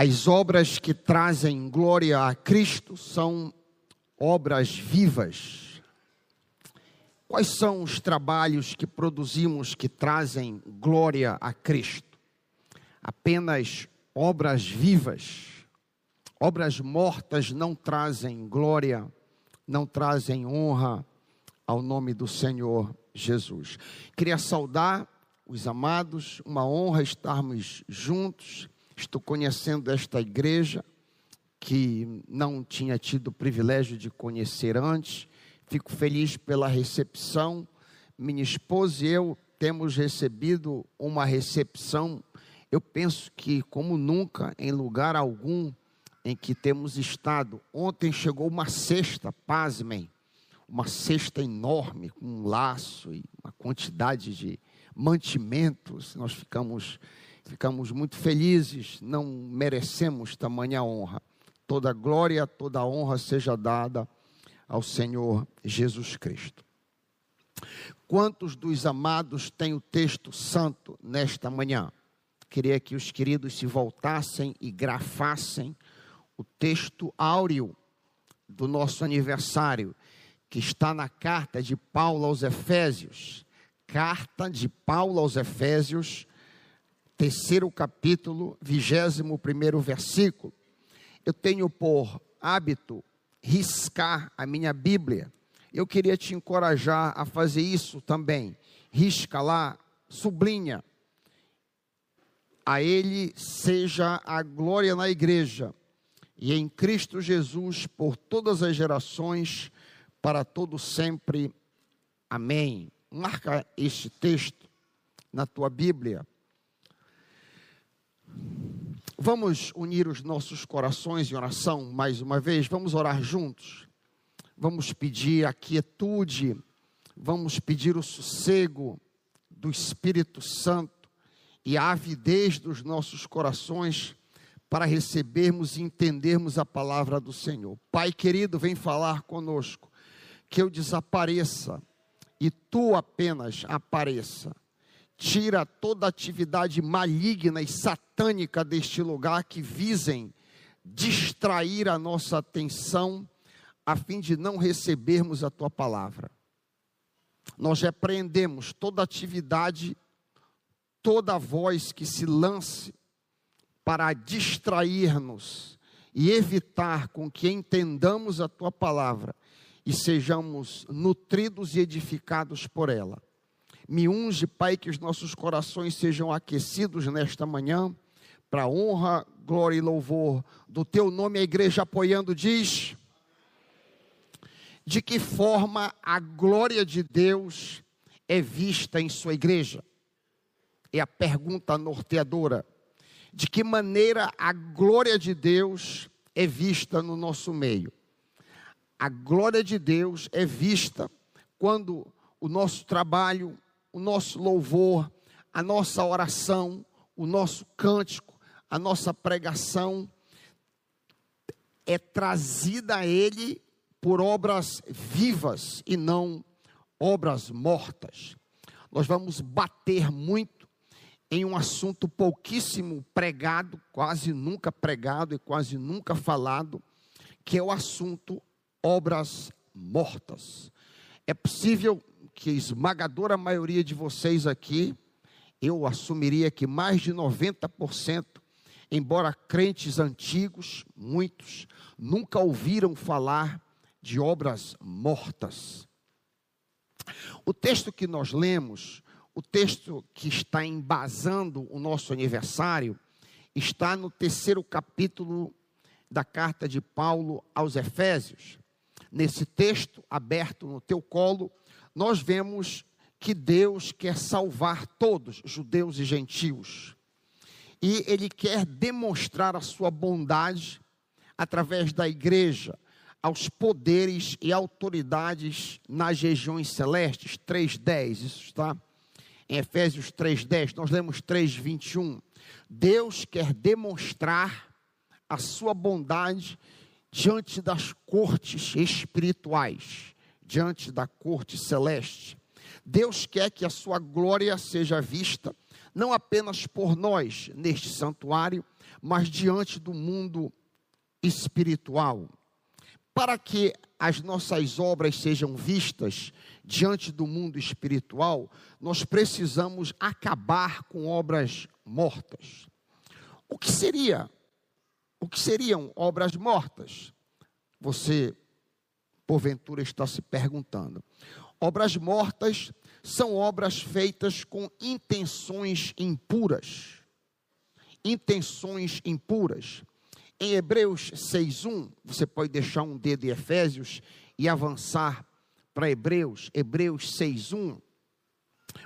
As obras que trazem glória a Cristo são obras vivas. Quais são os trabalhos que produzimos que trazem glória a Cristo? Apenas obras vivas. Obras mortas não trazem glória, não trazem honra ao nome do Senhor Jesus. Queria saudar os amados, uma honra estarmos juntos Estou conhecendo esta igreja que não tinha tido o privilégio de conhecer antes. Fico feliz pela recepção. Minha esposa e eu temos recebido uma recepção, eu penso que como nunca em lugar algum em que temos estado. Ontem chegou uma cesta, pasmem, uma cesta enorme, com um laço e uma quantidade de mantimentos. Nós ficamos Ficamos muito felizes, não merecemos tamanha honra. Toda glória, toda honra seja dada ao Senhor Jesus Cristo. Quantos dos amados têm o texto santo nesta manhã? Queria que os queridos se voltassem e grafassem o texto áureo do nosso aniversário, que está na carta de Paulo aos Efésios. Carta de Paulo aos Efésios, terceiro capítulo, vigésimo primeiro versículo, eu tenho por hábito riscar a minha Bíblia. Eu queria te encorajar a fazer isso também. Risca lá, sublinha. A Ele seja a glória na igreja e em Cristo Jesus por todas as gerações, para todo sempre. Amém. Marca este texto na tua Bíblia. Vamos unir os nossos corações em oração mais uma vez, vamos orar juntos. Vamos pedir a quietude, vamos pedir o sossego do Espírito Santo e a avidez dos nossos corações para recebermos e entendermos a palavra do Senhor. Pai querido, vem falar conosco, que eu desapareça e tu apenas apareça tira toda atividade maligna e satânica deste lugar que visem distrair a nossa atenção a fim de não recebermos a tua palavra. Nós repreendemos toda atividade, toda voz que se lance para distrair-nos e evitar com que entendamos a tua palavra e sejamos nutridos e edificados por ela. Me unge, Pai, que os nossos corações sejam aquecidos nesta manhã, para honra, glória e louvor do Teu nome. A igreja apoiando diz: de que forma a glória de Deus é vista em Sua igreja? É a pergunta norteadora. De que maneira a glória de Deus é vista no nosso meio? A glória de Deus é vista quando o nosso trabalho, o nosso louvor, a nossa oração, o nosso cântico, a nossa pregação é trazida a Ele por obras vivas e não obras mortas. Nós vamos bater muito em um assunto pouquíssimo pregado, quase nunca pregado e quase nunca falado, que é o assunto obras mortas. É possível que a esmagadora maioria de vocês aqui, eu assumiria que mais de 90%, embora crentes antigos, muitos, nunca ouviram falar de obras mortas. O texto que nós lemos, o texto que está embasando o nosso aniversário, está no terceiro capítulo da carta de Paulo aos Efésios. Nesse texto aberto no teu colo, nós vemos que Deus quer salvar todos, judeus e gentios. E Ele quer demonstrar a sua bondade através da igreja aos poderes e autoridades nas regiões celestes. 3.10, isso está em Efésios 3.10, nós lemos 3.21. Deus quer demonstrar a sua bondade diante das cortes espirituais diante da corte celeste. Deus quer que a sua glória seja vista não apenas por nós neste santuário, mas diante do mundo espiritual. Para que as nossas obras sejam vistas diante do mundo espiritual, nós precisamos acabar com obras mortas. O que seria? O que seriam obras mortas? Você porventura está se perguntando. Obras mortas são obras feitas com intenções impuras. Intenções impuras. Em Hebreus 6:1, você pode deixar um dedo em Efésios e avançar para Hebreus, Hebreus 6:1.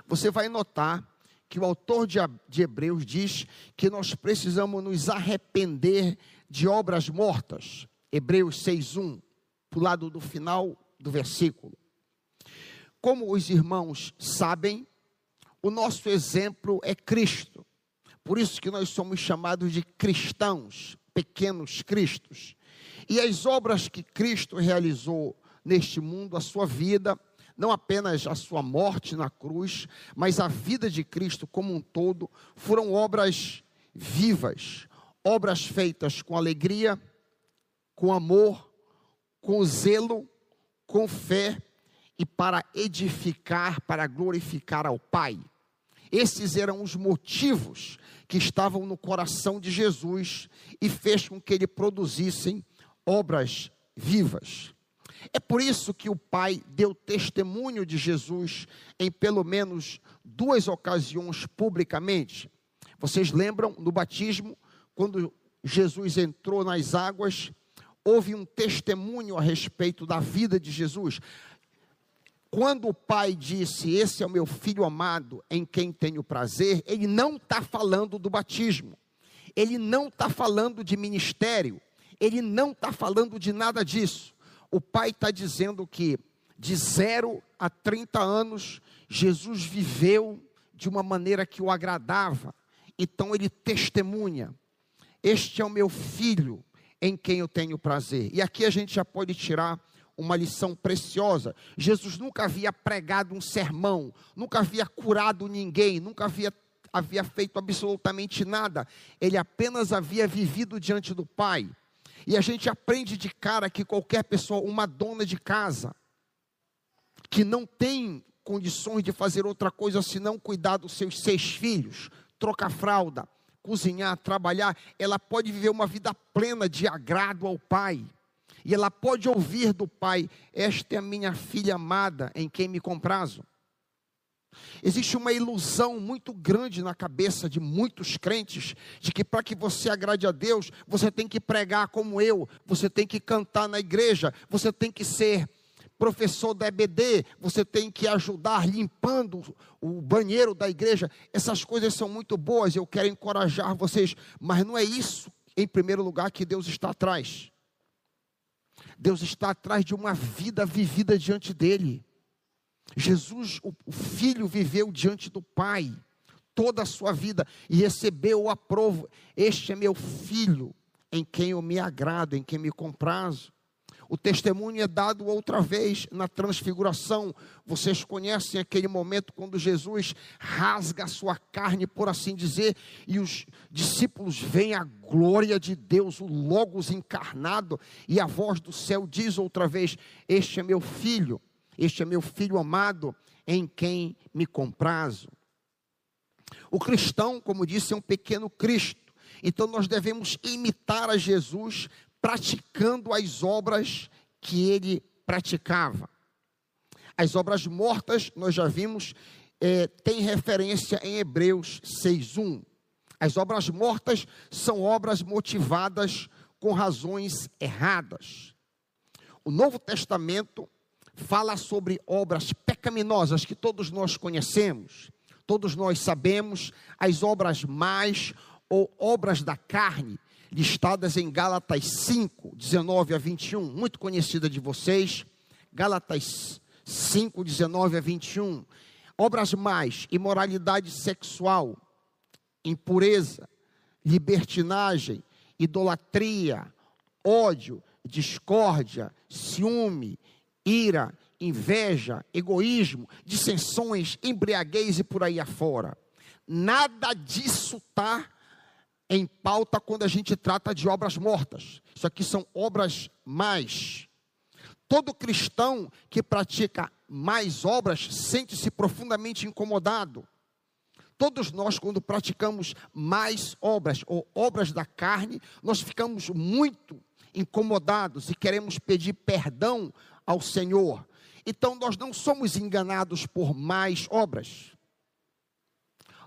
Você vai notar que o autor de, Hebreus diz que nós precisamos nos arrepender de obras mortas. Hebreus 6:1, para o lado do final do versículo. Como os irmãos sabem, o nosso exemplo é Cristo. Por isso que nós somos chamados de cristãos, pequenos cristos. E as obras que Cristo realizou neste mundo, a sua vida, não apenas a sua morte na cruz, mas a vida de Cristo como um todo, foram obras vivas, obras feitas com alegria, com amor, com zelo, com fé e para edificar, para glorificar ao Pai. Esses eram os motivos que estavam no coração de Jesus e fez com que ele produzissem obras vivas. É por isso que o Pai deu testemunho de Jesus em pelo menos duas ocasiões publicamente. Vocês lembram no batismo, quando Jesus entrou nas águas, houve um testemunho a respeito da vida de Jesus. Quando o pai disse: Esse é o meu filho amado, em quem tenho prazer, ele não está falando do batismo, ele não está falando de ministério, ele não está falando de nada disso. O pai está dizendo que de zero a 30 anos, Jesus viveu de uma maneira que o agradava, então ele testemunha: Este é o meu filho, em quem eu tenho prazer. E aqui a gente já pode tirar uma lição preciosa. Jesus nunca havia pregado um sermão, nunca havia curado ninguém, nunca havia, havia feito absolutamente nada. Ele apenas havia vivido diante do Pai. E a gente aprende de cara que qualquer pessoa, uma dona de casa, que não tem condições de fazer outra coisa senão cuidar dos seus seis filhos, trocar fralda, cozinhar, trabalhar, ela pode viver uma vida plena de agrado ao Pai. E ela pode ouvir do pai: Esta é a minha filha amada, em quem me comprazo. Existe uma ilusão muito grande na cabeça de muitos crentes de que para que você agrade a Deus, você tem que pregar como eu, você tem que cantar na igreja, você tem que ser professor da EBD, você tem que ajudar limpando o banheiro da igreja. Essas coisas são muito boas, eu quero encorajar vocês, mas não é isso em primeiro lugar que Deus está atrás. Deus está atrás de uma vida vivida diante dele. Jesus, o filho, viveu diante do Pai toda a sua vida e recebeu o aprovo. Este é meu filho, em quem eu me agrado, em quem me comprazo. O testemunho é dado outra vez na transfiguração. Vocês conhecem aquele momento quando Jesus rasga a sua carne, por assim dizer, e os discípulos veem a glória de Deus, o Logos encarnado, e a voz do céu diz outra vez: Este é meu filho, este é meu filho amado, em quem me comprazo. O cristão, como disse, é um pequeno Cristo. Então nós devemos imitar a Jesus praticando as obras que ele praticava. As obras mortas, nós já vimos, é, tem referência em Hebreus 6,1. As obras mortas são obras motivadas com razões erradas. O Novo Testamento fala sobre obras pecaminosas que todos nós conhecemos, todos nós sabemos, as obras más ou obras da carne, listadas em Gálatas 5, 19 a 21, muito conhecida de vocês. Gálatas 5, 19 a 21. Obras mais: imoralidade sexual, impureza, libertinagem, idolatria, ódio, discórdia, ciúme, ira, inveja, egoísmo, dissensões, embriaguez e por aí afora. nada disso está em pauta quando a gente trata de obras mortas. Isso aqui são obras mais. Todo cristão que pratica mais obras sente-se profundamente incomodado. Todos nós, quando praticamos mais obras ou obras da carne, nós ficamos muito incomodados e queremos pedir perdão ao Senhor. Então, nós não somos enganados por mais obras.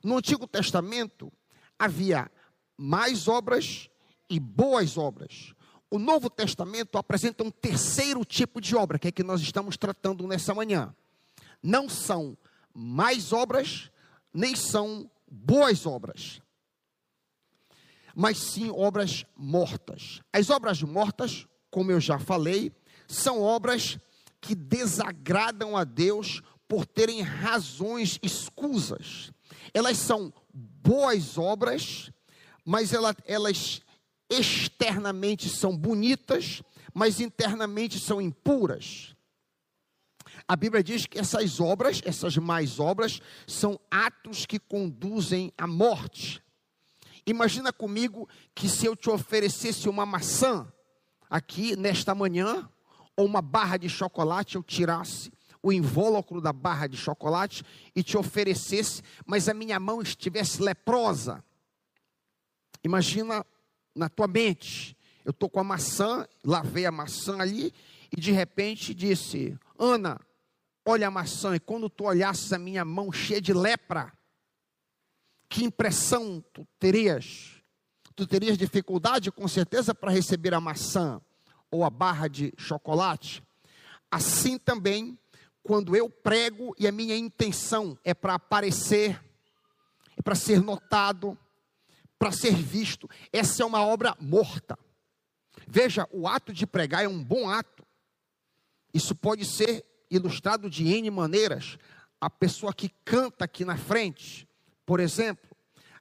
No Antigo Testamento, havia mais obras e boas obras. O Novo Testamento apresenta um terceiro tipo de obra, que é que nós estamos tratando nessa manhã. Não são mais obras, nem são boas obras, mas sim obras mortas. As obras mortas, como eu já falei, são obras que desagradam a Deus por terem razões escusas. Elas são boas obras, mas elas externamente são bonitas, mas internamente são impuras. A Bíblia diz que essas obras, essas mais obras, são atos que conduzem à morte. Imagina comigo que se eu te oferecesse uma maçã aqui nesta manhã, ou uma barra de chocolate, eu tirasse o invólucro da barra de chocolate e te oferecesse, mas a minha mão estivesse leprosa. Imagina na tua mente, eu estou com a maçã, lavei a maçã ali, e de repente disse: Ana, olha a maçã, e quando tu olhasses a minha mão cheia de lepra, que impressão tu terias? Tu terias dificuldade, com certeza, para receber a maçã ou a barra de chocolate? Assim também, quando eu prego e a minha intenção é para aparecer, é para ser notado, para ser visto, essa é uma obra morta. Veja, o ato de pregar é um bom ato. Isso pode ser ilustrado de N maneiras. A pessoa que canta aqui na frente, por exemplo,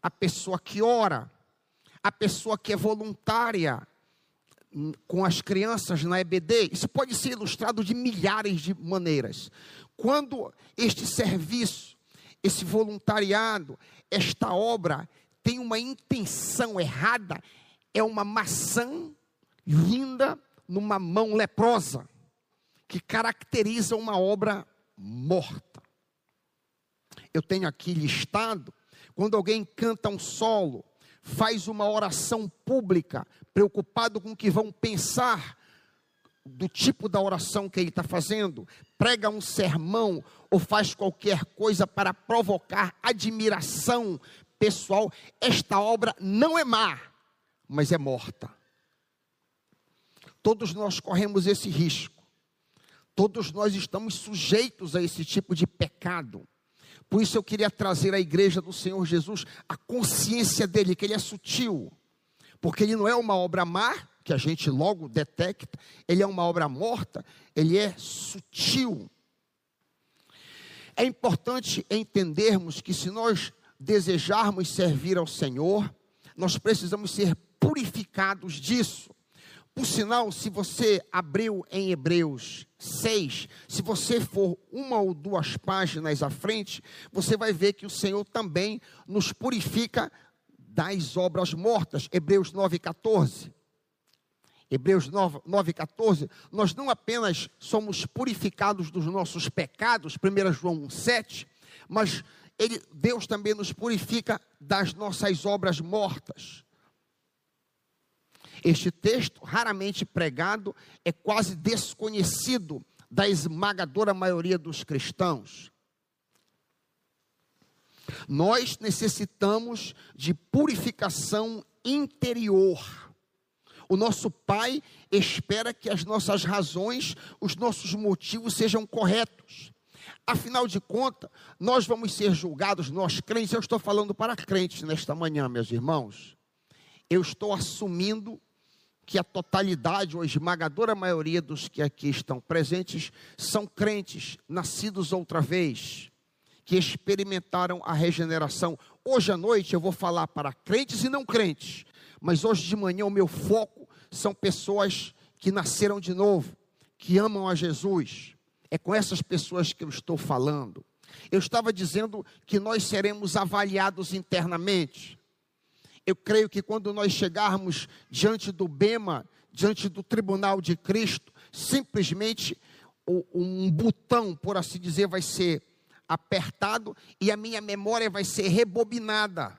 a pessoa que ora, a pessoa que é voluntária com as crianças na EBD, isso pode ser ilustrado de milhares de maneiras. Quando este serviço, esse voluntariado, esta obra tem uma intenção errada, é uma maçã linda numa mão leprosa que caracteriza uma obra morta. Eu tenho aqui listado, quando alguém canta um solo, faz uma oração pública, preocupado com o que vão pensar do tipo da oração que ele está fazendo, prega um sermão ou faz qualquer coisa para provocar admiração pessoal, esta obra não é má, mas é morta. Todos nós corremos esse risco. Todos nós estamos sujeitos a esse tipo de pecado. Por isso eu queria trazer à igreja do Senhor Jesus a consciência dele, que ele é sutil. Porque ele não é uma obra má, que a gente logo detecta, ele é uma obra morta, ele é sutil. É importante entendermos que se nós desejarmos servir ao Senhor, nós precisamos ser purificados disso. Por sinal, se você abriu em Hebreus 6, se você for uma ou duas páginas à frente, você vai ver que o Senhor também nos purifica das obras mortas. Hebreus 9, 14. Hebreus 9, 9, 14, nós não apenas somos purificados dos nossos pecados, 1 João 7, mas ele, Deus também nos purifica das nossas obras mortas. Este texto, raramente pregado, é quase desconhecido da esmagadora maioria dos cristãos. Nós necessitamos de purificação interior. O nosso Pai espera que as nossas razões, os nossos motivos sejam corretos. Afinal de contas, nós vamos ser julgados, nós crentes, eu estou falando para crentes nesta manhã, meus irmãos. Eu estou assumindo que a totalidade ou a esmagadora maioria dos que aqui estão presentes são crentes, nascidos outra vez, que experimentaram a regeneração. Hoje à noite eu vou falar para crentes e não crentes, mas hoje de manhã o meu foco são pessoas que nasceram de novo, que amam a Jesus. É com essas pessoas que eu estou falando. Eu estava dizendo que nós seremos avaliados internamente. Eu creio que quando nós chegarmos diante do Bema, diante do tribunal de Cristo, simplesmente um botão, por assim dizer, vai ser apertado e a minha memória vai ser rebobinada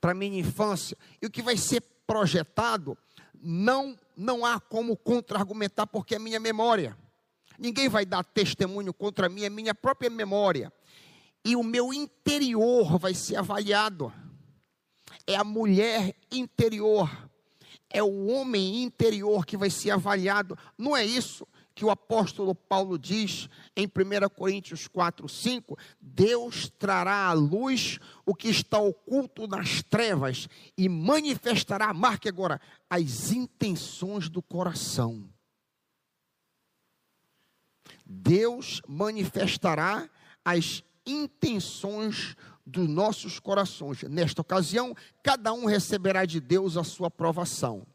para minha infância. E o que vai ser projetado não não há como contra-argumentar porque é minha memória. Ninguém vai dar testemunho contra mim, é minha própria memória. E o meu interior vai ser avaliado. É a mulher interior, é o homem interior que vai ser avaliado. Não é isso que o apóstolo Paulo diz em 1 Coríntios 4, 5: Deus trará à luz o que está oculto nas trevas e manifestará, marque agora, as intenções do coração. Deus manifestará as intenções dos nossos corações. Nesta ocasião, cada um receberá de Deus a sua aprovação.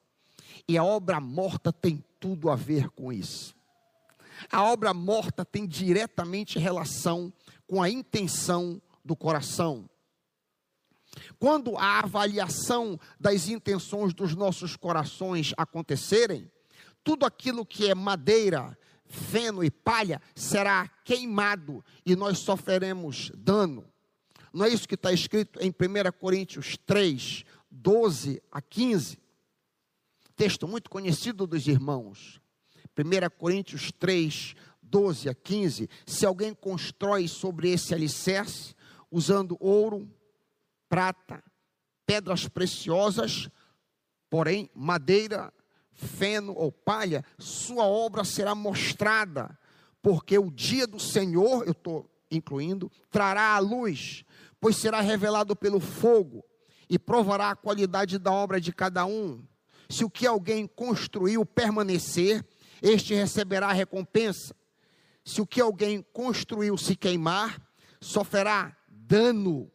E a obra morta tem tudo a ver com isso. A obra morta tem diretamente relação com a intenção do coração. Quando a avaliação das intenções dos nossos corações acontecerem, tudo aquilo que é madeira, feno e palha será queimado e nós sofreremos dano. Não é isso que está escrito em 1 Coríntios 3, 12 a 15? Texto muito conhecido dos irmãos. 1 Coríntios 3, 12 a 15, se alguém constrói sobre esse alicerce, usando ouro, prata, pedras preciosas, porém madeira, feno ou palha, sua obra será mostrada, porque o dia do Senhor, eu estou incluindo, trará a luz, pois será revelado pelo fogo, e provará a qualidade da obra de cada um. Se o que alguém construiu permanecer, este receberá a recompensa. Se o que alguém construiu se queimar, sofrerá dano.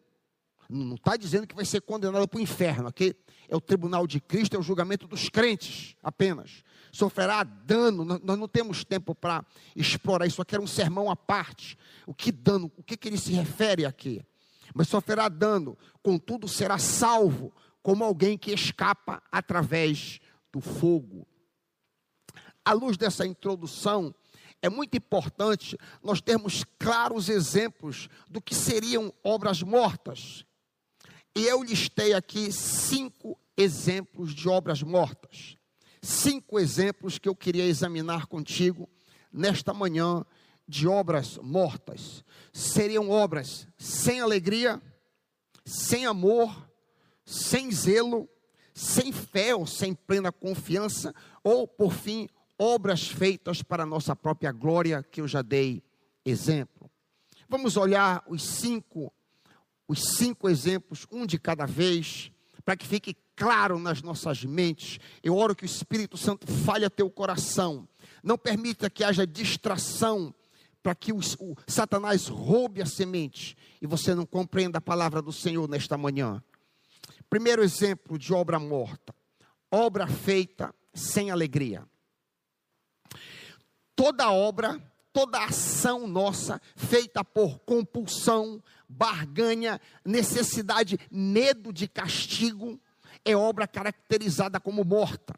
Não está dizendo que vai ser condenado para o inferno, aqui é o tribunal de Cristo, é o julgamento dos crentes apenas. Sofrerá dano, nós não temos tempo para explorar isso, aqui era um sermão à parte. O que dano, o que, que ele se refere aqui? Mas sofrerá dano, contudo será salvo, como alguém que escapa através do fogo à luz dessa introdução, é muito importante nós termos claros exemplos do que seriam obras mortas. E eu listei aqui cinco exemplos de obras mortas. Cinco exemplos que eu queria examinar contigo nesta manhã de obras mortas. Seriam obras sem alegria, sem amor, sem zelo, sem fé ou sem plena confiança, ou, por fim, obras feitas para a nossa própria glória, que eu já dei exemplo. Vamos olhar os cinco, os cinco exemplos, um de cada vez, para que fique claro nas nossas mentes. Eu oro que o Espírito Santo fale a teu coração. Não permita que haja distração para que o, o, Satanás roube a semente e você não compreenda a palavra do Senhor nesta manhã. Primeiro exemplo de obra morta: obra feita sem alegria toda obra, toda ação nossa feita por compulsão, barganha, necessidade, medo de castigo, é obra caracterizada como morta.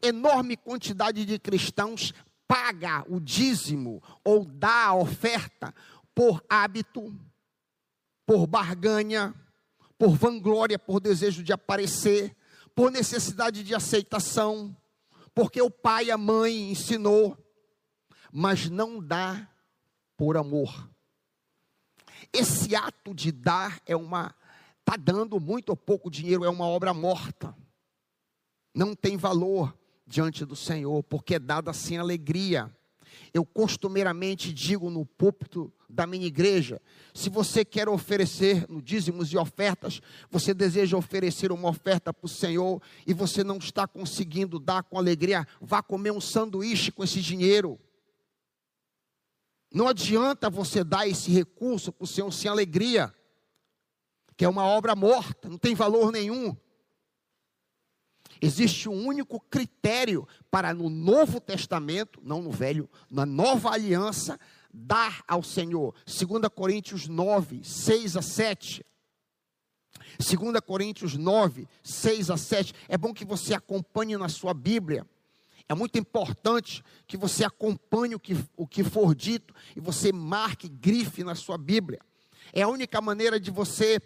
Enorme quantidade de cristãos paga o dízimo ou dá a oferta por hábito, por barganha, por vanglória, por desejo de aparecer, por necessidade de aceitação, porque o pai a mãe ensinou, mas não dá por amor. Esse ato de dar é uma está dando muito ou pouco dinheiro, é uma obra morta. Não tem valor diante do Senhor, porque é dada sem alegria. Eu costumeiramente digo no púlpito da minha igreja: se você quer oferecer no dízimos e ofertas, você deseja oferecer uma oferta para o Senhor e você não está conseguindo dar com alegria, vá comer um sanduíche com esse dinheiro. Não adianta você dar esse recurso para o Senhor sem alegria, que é uma obra morta, não tem valor nenhum. Existe um único critério para no Novo Testamento, não no Velho, na Nova Aliança, dar ao Senhor. 2 Coríntios 9, 6 a 7. 2 Coríntios 9, 6 a 7. É bom que você acompanhe na sua Bíblia. É muito importante que você acompanhe o que, o que for dito e você marque, grife na sua Bíblia. É a única maneira de você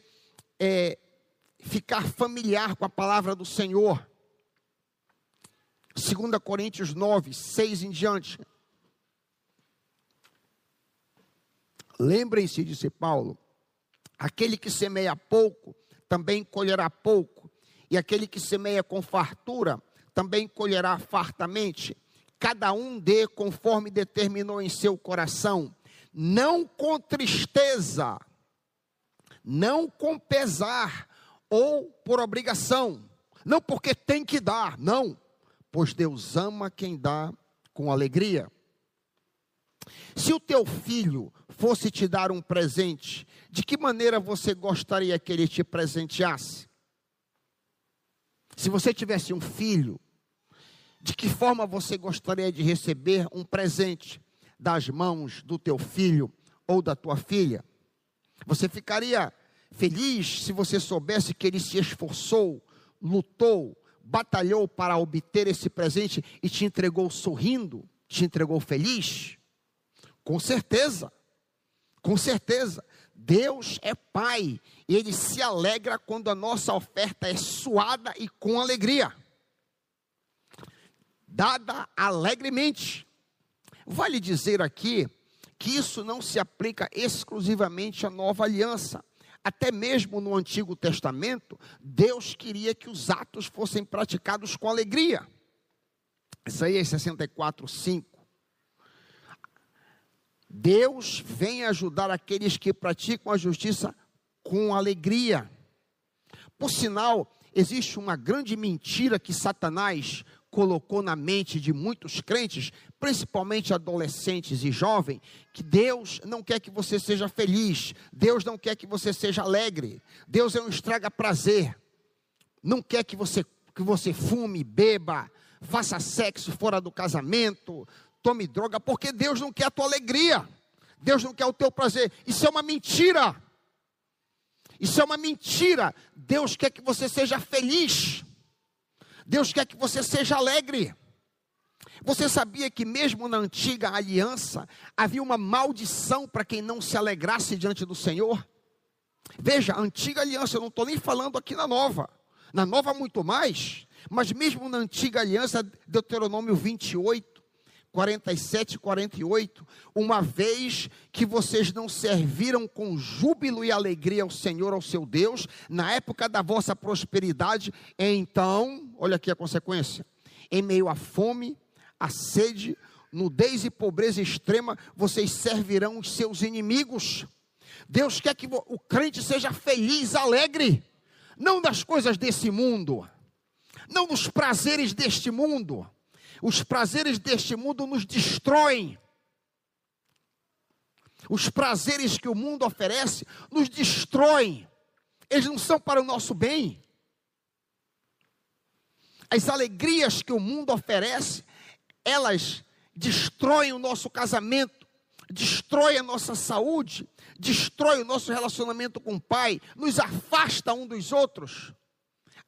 é, ficar familiar com a palavra do Senhor. 2 Coríntios 9, 6 em diante. Lembrem-se, disse Paulo, aquele que semeia pouco, também colherá pouco, e aquele que semeia com fartura, também colherá fartamente. Cada um dê conforme determinou em seu coração, não com tristeza, não com pesar ou por obrigação, não porque tem que dar, não, pois Deus ama quem dá com alegria. Se o teu filho fosse te dar um presente, de que maneira você gostaria que ele te presenteasse? Se você tivesse um filho, de que forma você gostaria de receber um presente das mãos do teu filho ou da tua filha? Você ficaria feliz se você soubesse que ele se esforçou, lutou, batalhou para obter esse presente e te entregou sorrindo, te entregou feliz? Com certeza, com certeza. Deus é Pai e Ele se alegra quando a nossa oferta é suada e com alegria, dada alegremente. Vale dizer aqui que isso não se aplica exclusivamente à nova aliança. Até mesmo no Antigo Testamento, Deus queria que os atos fossem praticados com alegria. Isaías 64, 5. Deus vem ajudar aqueles que praticam a justiça com alegria. Por sinal, existe uma grande mentira que Satanás colocou na mente de muitos crentes, principalmente adolescentes e jovens, que Deus não quer que você seja feliz, Deus não quer que você seja alegre, Deus é um estraga prazer, não quer que você que você fume, beba, faça sexo fora do casamento, tome droga, porque Deus não quer a tua alegria. Deus não quer o teu prazer. Isso é uma mentira. Isso é uma mentira. Deus quer que você seja feliz. Deus quer que você seja alegre. Você sabia que mesmo na antiga aliança havia uma maldição para quem não se alegrasse diante do Senhor? Veja, a antiga aliança, eu não estou nem falando aqui na nova. Na nova, muito mais. Mas mesmo na antiga aliança, Deuteronômio 28, 47 e 48, uma vez que vocês não serviram com júbilo e alegria ao Senhor, ao seu Deus, na época da vossa prosperidade, então, olha aqui a consequência, em meio à fome, à sede, nudez e pobreza extrema, vocês servirão os seus inimigos. Deus quer que o crente seja feliz, alegre, não das coisas desse mundo, não dos prazeres deste mundo os prazeres deste mundo nos destroem. Os prazeres que o mundo oferece nos destroem. Eles não são para o nosso bem. As alegrias que o mundo oferece, elas destroem o nosso casamento, destroem a nossa saúde, destroem o nosso relacionamento com o Pai, nos afasta um dos outros.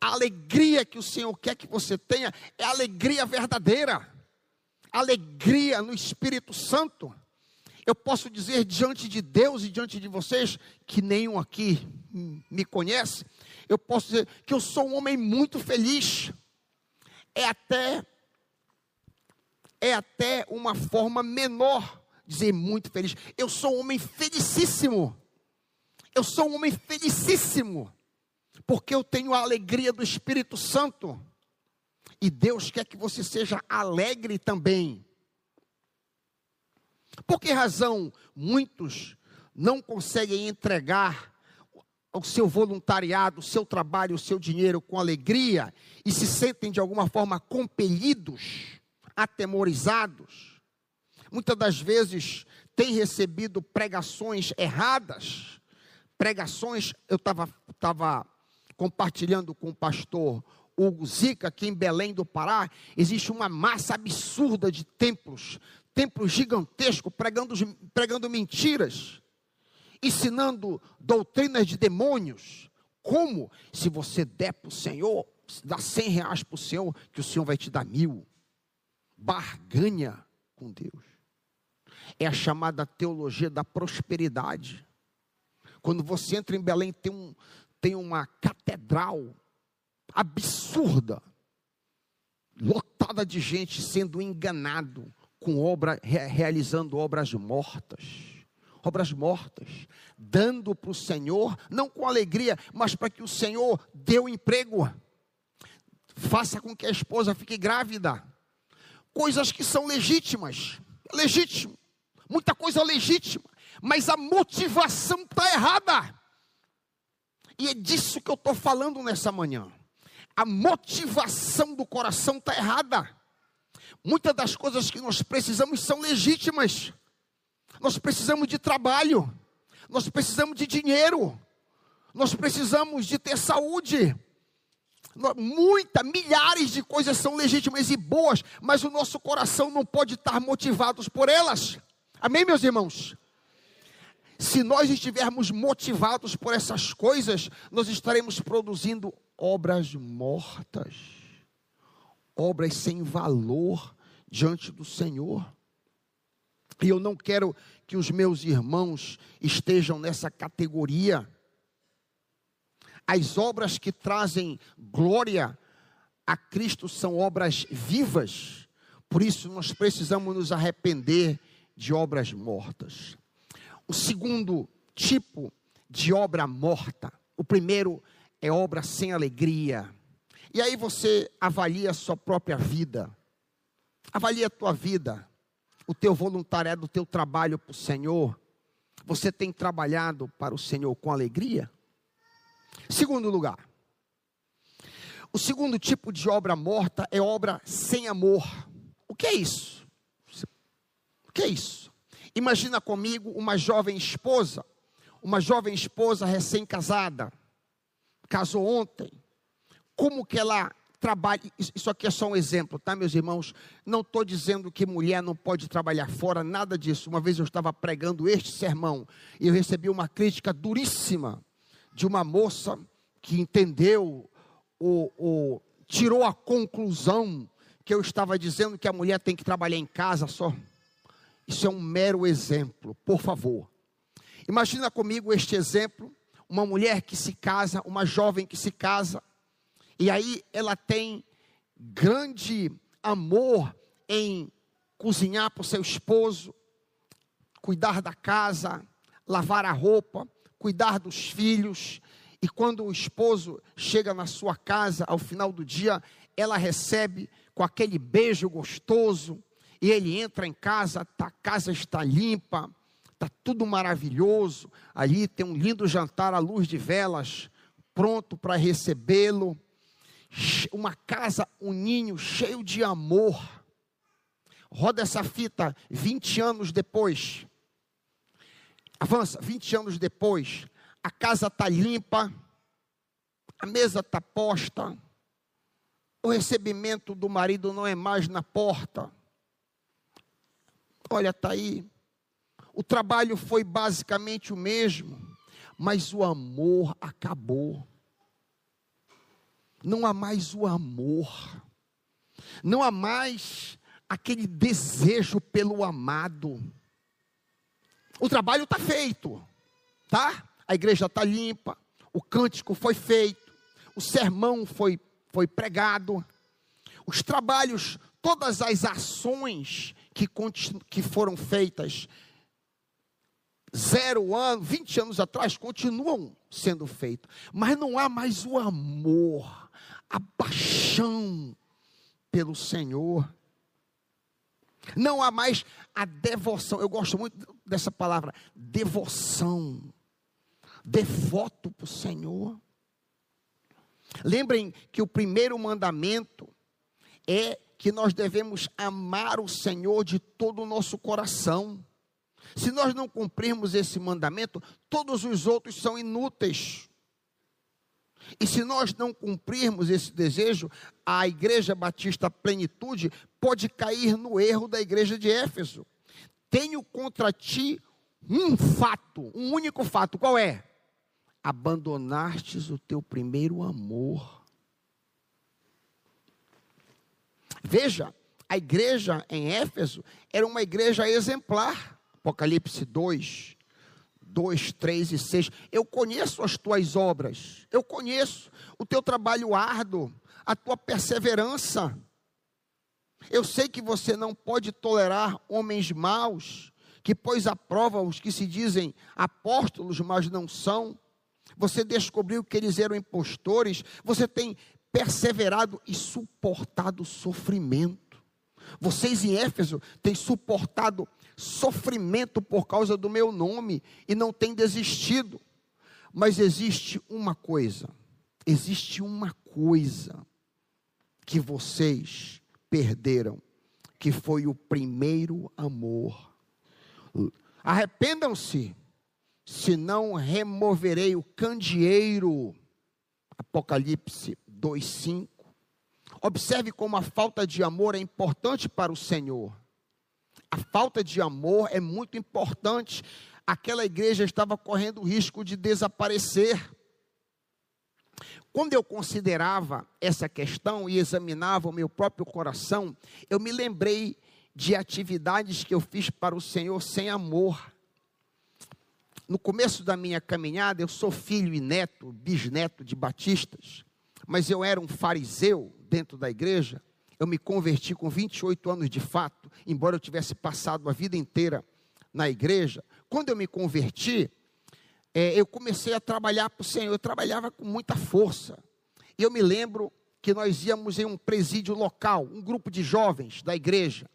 A alegria que o Senhor quer que você tenha é alegria verdadeira, alegria no Espírito Santo. Eu posso dizer diante de Deus e diante de vocês, que nenhum aqui me conhece, eu posso dizer que eu sou um homem muito feliz. É até é até uma forma menor dizer muito feliz. Eu sou um homem felicíssimo. Eu sou um homem felicíssimo porque eu tenho a alegria do Espírito Santo. E Deus quer que você seja alegre também. Por que razão muitos não conseguem entregar o seu voluntariado, o seu trabalho, o seu dinheiro com alegria e se sentem de alguma forma compelidos, atemorizados? Muitas das vezes têm recebido pregações erradas, pregações, eu estava tava compartilhando com o pastor Hugo Zica, aqui em Belém do Pará, existe uma massa absurda de templos, templo gigantesco, pregando, pregando mentiras, ensinando doutrinas de demônios. Como? Se você der para o Senhor, dá cem reais para o Senhor, que o Senhor vai te dar mil. Barganha com Deus. É a chamada teologia da prosperidade. Quando você entra em Belém, tem, um, tem uma catedral absurda, lotada de gente sendo enganado com obra, realizando obras mortas. Obras mortas, dando para o Senhor, não com alegria, mas para que o Senhor dê o emprego, faça com que a esposa fique grávida. Coisas que são legítimas, legítimo, muita coisa legítima, mas a motivação está errada. E é disso que eu estou falando nessa manhã. A motivação do coração está errada. Muitas das coisas que nós precisamos são legítimas. Nós precisamos de trabalho, nós precisamos de dinheiro, nós precisamos de ter saúde. Muita, milhares de coisas são legítimas e boas, mas o nosso coração não pode estar motivado por elas. Amém, meus irmãos? Se nós estivermos motivados por essas coisas, nós estaremos produzindo obras mortas obras sem valor diante do Senhor. E eu não quero que os meus irmãos estejam nessa categoria. As obras que trazem glória a Cristo são obras vivas, por isso nós precisamos nos arrepender de obras mortas. O segundo tipo de obra morta, o primeiro é obra sem alegria. E aí você avalia a sua própria vida. Avalia a tua vida, o teu voluntariado, o teu trabalho para o Senhor. Você tem trabalhado para o Senhor com alegria? Segundo lugar, o segundo tipo de obra morta é obra sem amor. O que é isso? O que é isso? Imagina comigo uma jovem esposa, uma jovem esposa recém-casada, casou ontem, como que ela trabalha. Isso aqui é só um exemplo, tá, meus irmãos? Não estou dizendo que mulher não pode trabalhar fora, nada disso. Uma vez eu estava pregando este sermão e eu recebi uma crítica duríssima de uma moça que entendeu, o, o, tirou a conclusão que eu estava dizendo que a mulher tem que trabalhar em casa só. Isso é um mero exemplo, por favor. Imagina comigo este exemplo: uma mulher que se casa, uma jovem que se casa, e aí ela tem grande amor em cozinhar para o seu esposo, cuidar da casa, lavar a roupa, cuidar dos filhos. E quando o esposo chega na sua casa ao final do dia, ela recebe com aquele beijo gostoso. E ele entra em casa, tá, a casa está limpa, está tudo maravilhoso. Ali tem um lindo jantar à luz de velas, pronto para recebê-lo uma casa, um ninho cheio de amor. Roda essa fita 20 anos depois. Avança, 20 anos depois. A casa está limpa, a mesa está posta, o recebimento do marido não é mais na porta. Olha, está aí. O trabalho foi basicamente o mesmo, mas o amor acabou não há mais o amor, não há mais aquele desejo pelo amado. O trabalho está feito, tá? A igreja está limpa, o cântico foi feito, o sermão foi, foi pregado, os trabalhos, todas as ações que, que foram feitas zero ano, 20 anos atrás, continuam sendo feitos, mas não há mais o amor, a paixão pelo Senhor. Não há mais a devoção. Eu gosto muito dessa palavra, devoção. Devoto para o Senhor. Lembrem que o primeiro mandamento é que nós devemos amar o Senhor de todo o nosso coração. Se nós não cumprirmos esse mandamento, todos os outros são inúteis. E se nós não cumprirmos esse desejo, a Igreja Batista Plenitude pode cair no erro da Igreja de Éfeso. Tenho contra ti um fato, um único fato, qual é? Abandonastes o teu primeiro amor. Veja, a igreja em Éfeso era uma igreja exemplar. Apocalipse 2, 2, 3 e 6. Eu conheço as tuas obras, eu conheço o teu trabalho árduo, a tua perseverança. Eu sei que você não pode tolerar homens maus, que pôs à prova os que se dizem apóstolos, mas não são. Você descobriu que eles eram impostores, você tem perseverado e suportado sofrimento. Vocês em Éfeso têm suportado sofrimento por causa do meu nome e não têm desistido. Mas existe uma coisa, existe uma coisa que vocês perderam, que foi o primeiro amor. Arrependam-se, senão removerei o candeeiro. Apocalipse 2:5. Observe como a falta de amor é importante para o Senhor. A falta de amor é muito importante. Aquela igreja estava correndo o risco de desaparecer. Quando eu considerava essa questão e examinava o meu próprio coração, eu me lembrei de atividades que eu fiz para o Senhor sem amor. No começo da minha caminhada, eu sou filho e neto, bisneto de batistas, mas eu era um fariseu dentro da igreja. Eu me converti com 28 anos de fato, embora eu tivesse passado a vida inteira na igreja. Quando eu me converti, é, eu comecei a trabalhar para o Senhor. Eu trabalhava com muita força. E eu me lembro que nós íamos em um presídio local, um grupo de jovens da igreja.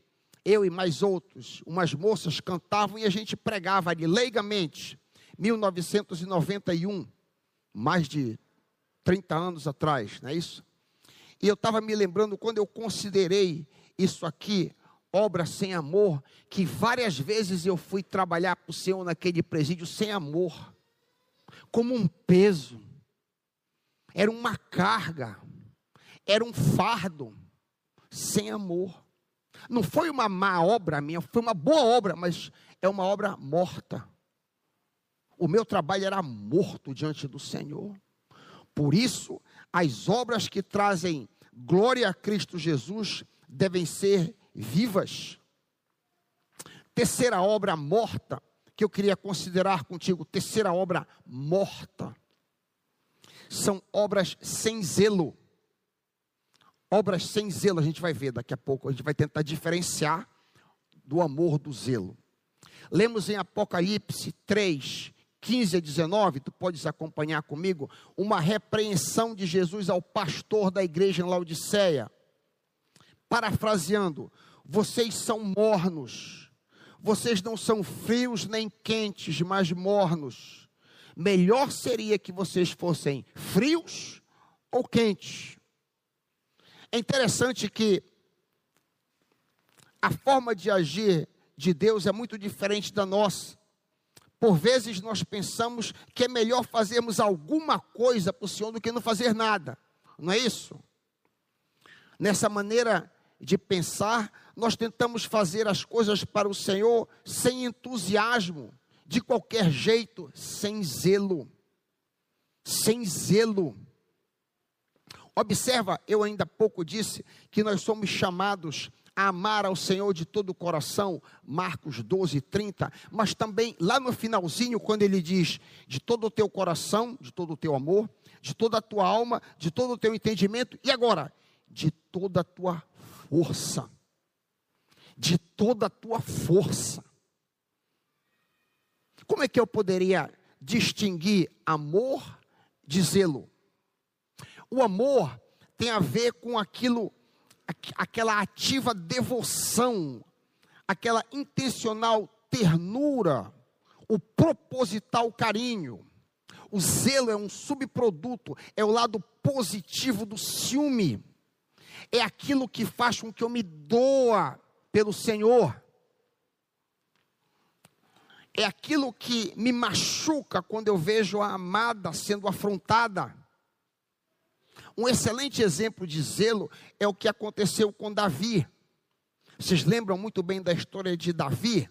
Eu e mais outros, umas moças cantavam e a gente pregava ali leigamente. 1991, mais de 30 anos atrás, não é isso? E eu estava me lembrando quando eu considerei isso aqui, obra sem amor, que várias vezes eu fui trabalhar para o Senhor naquele presídio sem amor como um peso, era uma carga, era um fardo, sem amor. Não foi uma má obra minha, foi uma boa obra, mas é uma obra morta. O meu trabalho era morto diante do Senhor. Por isso, as obras que trazem glória a Cristo Jesus devem ser vivas. Terceira obra morta que eu queria considerar contigo, terceira obra morta. São obras sem zelo. Obras sem zelo, a gente vai ver daqui a pouco, a gente vai tentar diferenciar do amor do zelo. Lemos em Apocalipse 3, 15 a 19, tu podes acompanhar comigo, uma repreensão de Jesus ao pastor da igreja em Laodiceia. Parafraseando, vocês são mornos vocês não são frios nem quentes, mas mornos. Melhor seria que vocês fossem frios ou quentes. É interessante que a forma de agir de Deus é muito diferente da nossa. Por vezes nós pensamos que é melhor fazermos alguma coisa para o Senhor do que não fazer nada. Não é isso? Nessa maneira de pensar, nós tentamos fazer as coisas para o Senhor sem entusiasmo, de qualquer jeito, sem zelo. Sem zelo. Observa, eu ainda há pouco disse que nós somos chamados amar ao Senhor de todo o coração, Marcos 12, 30, mas também lá no finalzinho, quando ele diz de todo o teu coração, de todo o teu amor, de toda a tua alma, de todo o teu entendimento, e agora, de toda a tua força de toda a tua força. Como é que eu poderia distinguir amor de zelo? O amor tem a ver com aquilo, aquela ativa devoção, aquela intencional ternura, o proposital carinho. O zelo é um subproduto, é o lado positivo do ciúme. É aquilo que faz com que eu me doa pelo Senhor. É aquilo que me machuca quando eu vejo a amada sendo afrontada. Um excelente exemplo de zelo é o que aconteceu com Davi. Vocês lembram muito bem da história de Davi?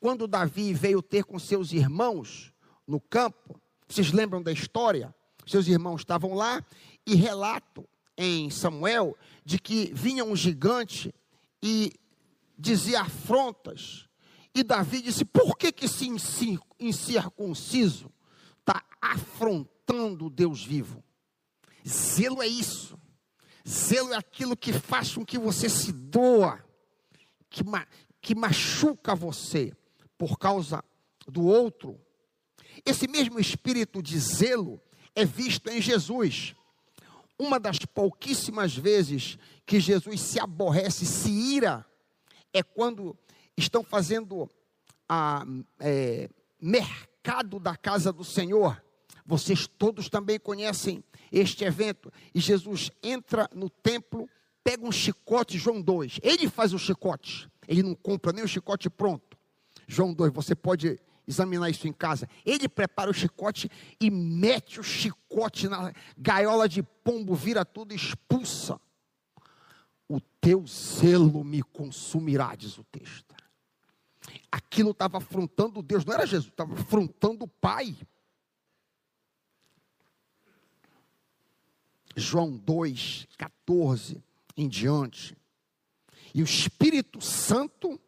Quando Davi veio ter com seus irmãos no campo, vocês lembram da história? Seus irmãos estavam lá e relato em Samuel de que vinha um gigante e dizia afrontas. E Davi disse: Por que, que esse incircunciso está afrontando Deus vivo? Zelo é isso. Zelo é aquilo que faz com que você se doa, que, ma que machuca você por causa do outro. Esse mesmo espírito de zelo é visto em Jesus. Uma das pouquíssimas vezes que Jesus se aborrece, se ira, é quando estão fazendo a é, mercado da casa do Senhor. Vocês todos também conhecem este evento. E Jesus entra no templo, pega um chicote, João 2. Ele faz o chicote. Ele não compra nem o chicote pronto. João 2, você pode examinar isso em casa. Ele prepara o chicote e mete o chicote na gaiola de pombo, vira tudo e expulsa. O teu zelo me consumirá, diz o texto. Aquilo estava afrontando Deus, não era Jesus, estava afrontando o Pai. João 2, 14 em diante. E o Espírito Santo,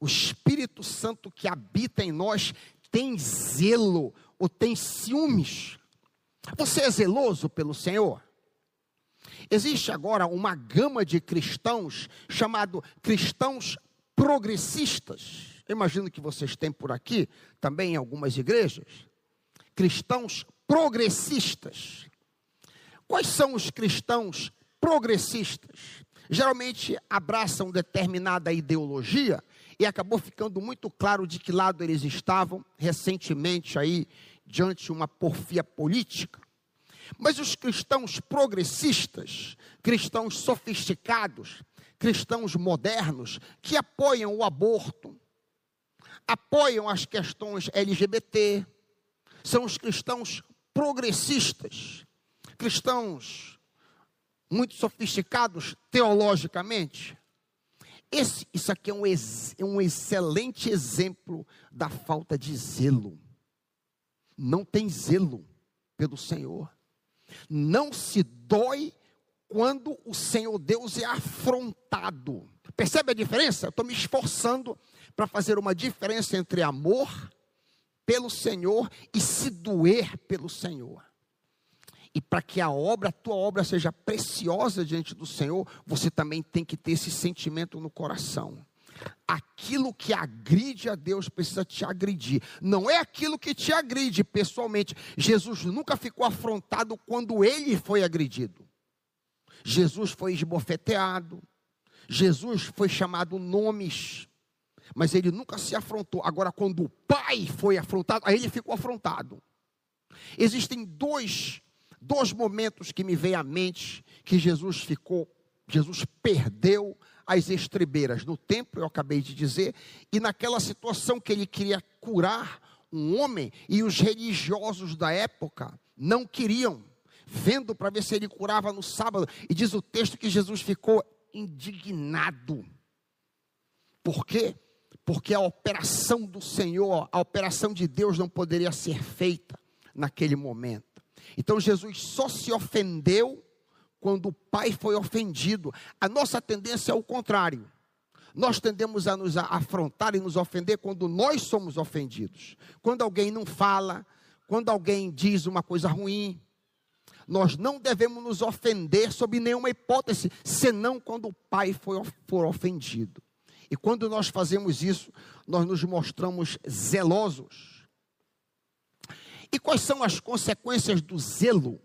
o Espírito Santo que habita em nós, tem zelo ou tem ciúmes. Você é zeloso pelo Senhor? Existe agora uma gama de cristãos chamado cristãos progressistas. Eu imagino que vocês têm por aqui também em algumas igrejas cristãos progressistas. Quais são os cristãos progressistas? Geralmente abraçam determinada ideologia e acabou ficando muito claro de que lado eles estavam recentemente aí diante de uma porfia política. Mas os cristãos progressistas, cristãos sofisticados, cristãos modernos, que apoiam o aborto, apoiam as questões LGBT, são os cristãos progressistas, cristãos muito sofisticados teologicamente. Esse, isso aqui é um, é um excelente exemplo da falta de zelo. Não tem zelo pelo Senhor. Não se dói quando o Senhor Deus é afrontado. Percebe a diferença? Estou me esforçando para fazer uma diferença entre amor pelo Senhor e se doer pelo Senhor. E para que a obra, a tua obra seja preciosa diante do Senhor, você também tem que ter esse sentimento no coração. Aquilo que agride a Deus precisa te agredir. Não é aquilo que te agride pessoalmente. Jesus nunca ficou afrontado quando ele foi agredido. Jesus foi esbofeteado. Jesus foi chamado nomes. Mas ele nunca se afrontou. Agora, quando o pai foi afrontado, aí ele ficou afrontado. Existem dois dois momentos que me vem à mente que Jesus ficou, Jesus perdeu as estribeiras no templo, eu acabei de dizer, e naquela situação que ele queria curar um homem e os religiosos da época não queriam, vendo para ver se ele curava no sábado, e diz o texto que Jesus ficou indignado. Por quê? Porque a operação do Senhor, a operação de Deus não poderia ser feita naquele momento. Então Jesus só se ofendeu quando o pai foi ofendido. A nossa tendência é o contrário. Nós tendemos a nos afrontar e nos ofender quando nós somos ofendidos. Quando alguém não fala, quando alguém diz uma coisa ruim, nós não devemos nos ofender sob nenhuma hipótese, senão quando o pai for, for ofendido. E quando nós fazemos isso, nós nos mostramos zelosos e quais são as consequências do zelo?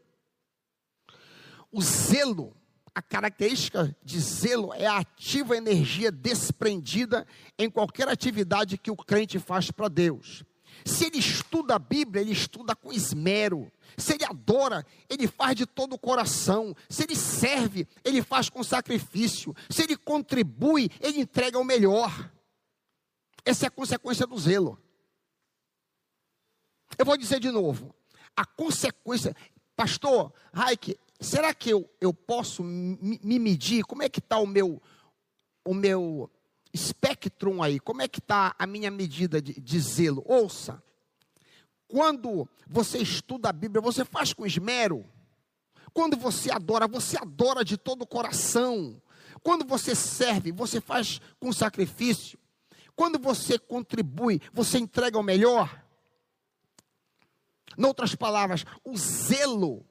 O zelo, a característica de zelo é a ativa energia desprendida em qualquer atividade que o crente faz para Deus. Se ele estuda a Bíblia, ele estuda com esmero. Se ele adora, ele faz de todo o coração. Se ele serve, ele faz com sacrifício. Se ele contribui, ele entrega o melhor. Essa é a consequência do zelo. Eu vou dizer de novo. A consequência, pastor, Raik, será que eu, eu posso me, me medir? Como é que está o meu, o meu espectrum aí? Como é que está a minha medida de, de zelo? Ouça, quando você estuda a Bíblia, você faz com esmero. Quando você adora, você adora de todo o coração. Quando você serve, você faz com sacrifício. Quando você contribui, você entrega o melhor. Outras palavras, o zelo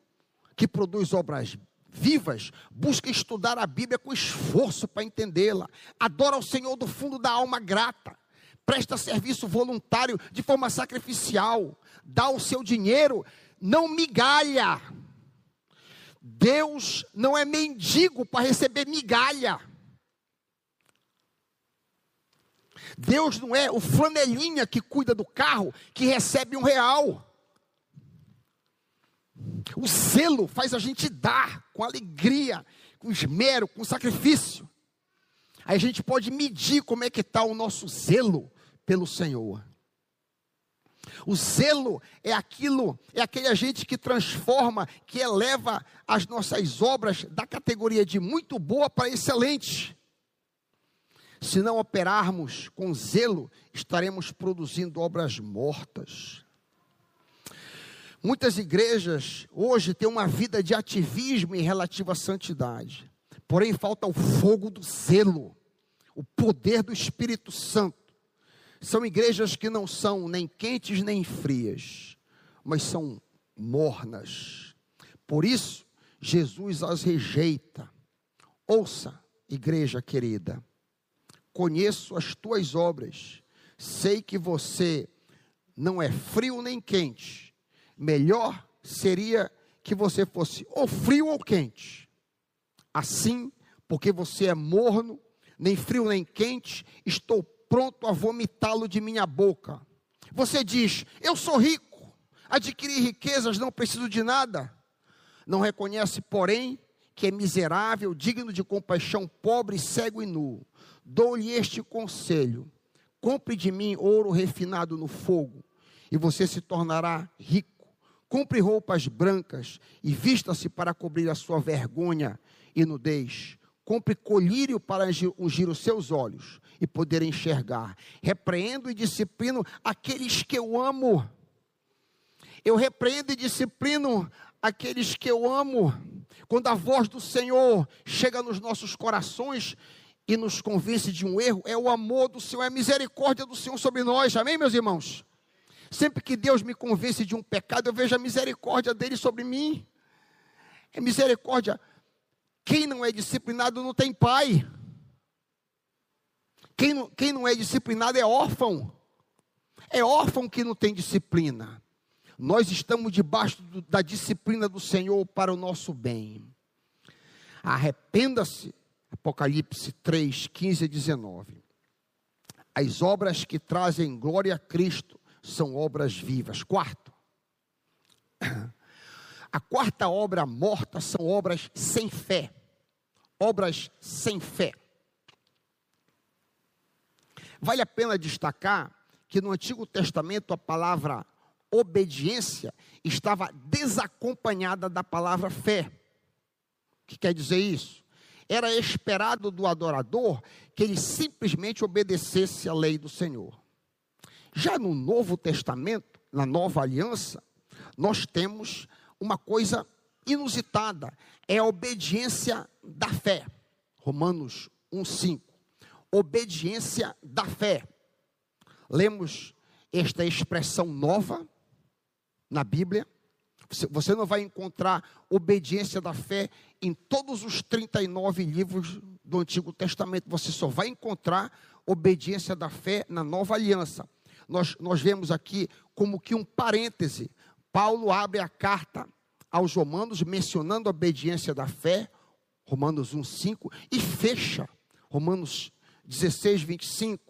que produz obras vivas busca estudar a Bíblia com esforço para entendê-la. Adora o Senhor do fundo da alma grata. Presta serviço voluntário de forma sacrificial. Dá o seu dinheiro, não migalha. Deus não é mendigo para receber migalha. Deus não é o flanelinha que cuida do carro que recebe um real. O selo faz a gente dar com alegria, com esmero, com sacrifício. Aí a gente pode medir como é que está o nosso zelo pelo Senhor. O zelo é aquilo, é aquele agente que transforma, que eleva as nossas obras da categoria de muito boa para excelente. Se não operarmos com zelo, estaremos produzindo obras mortas. Muitas igrejas hoje têm uma vida de ativismo em relativo à santidade, porém falta o fogo do zelo, o poder do Espírito Santo. São igrejas que não são nem quentes nem frias, mas são mornas. Por isso, Jesus as rejeita. Ouça, igreja querida, conheço as tuas obras, sei que você não é frio nem quente. Melhor seria que você fosse ou frio ou quente. Assim, porque você é morno, nem frio nem quente, estou pronto a vomitá-lo de minha boca. Você diz: Eu sou rico, adquiri riquezas, não preciso de nada. Não reconhece, porém, que é miserável, digno de compaixão, pobre, cego e nu. Dou-lhe este conselho: compre de mim ouro refinado no fogo, e você se tornará rico. Compre roupas brancas e vista-se para cobrir a sua vergonha e nudez. Compre colírio para ungir os seus olhos e poder enxergar. Repreendo e disciplino aqueles que eu amo. Eu repreendo e disciplino aqueles que eu amo. Quando a voz do Senhor chega nos nossos corações, e nos convence de um erro é o amor do Senhor, é a misericórdia do Senhor sobre nós. Amém, meus irmãos? Sempre que Deus me convence de um pecado, eu vejo a misericórdia dele sobre mim. É misericórdia. Quem não é disciplinado não tem pai. Quem não, quem não é disciplinado é órfão. É órfão que não tem disciplina. Nós estamos debaixo do, da disciplina do Senhor para o nosso bem. Arrependa-se Apocalipse 3, 15 e 19. As obras que trazem glória a Cristo são obras vivas. Quarto, a quarta obra morta são obras sem fé. Obras sem fé. Vale a pena destacar que no Antigo Testamento a palavra obediência estava desacompanhada da palavra fé. O que quer dizer isso? era esperado do adorador que ele simplesmente obedecesse à lei do Senhor. Já no Novo Testamento, na Nova Aliança, nós temos uma coisa inusitada, é a obediência da fé. Romanos 1:5. Obediência da fé. Lemos esta expressão nova na Bíblia você não vai encontrar obediência da fé em todos os 39 livros do Antigo Testamento. Você só vai encontrar obediência da fé na nova aliança. Nós, nós vemos aqui como que um parêntese. Paulo abre a carta aos Romanos mencionando a obediência da fé, Romanos 1,5, e fecha Romanos 16, 25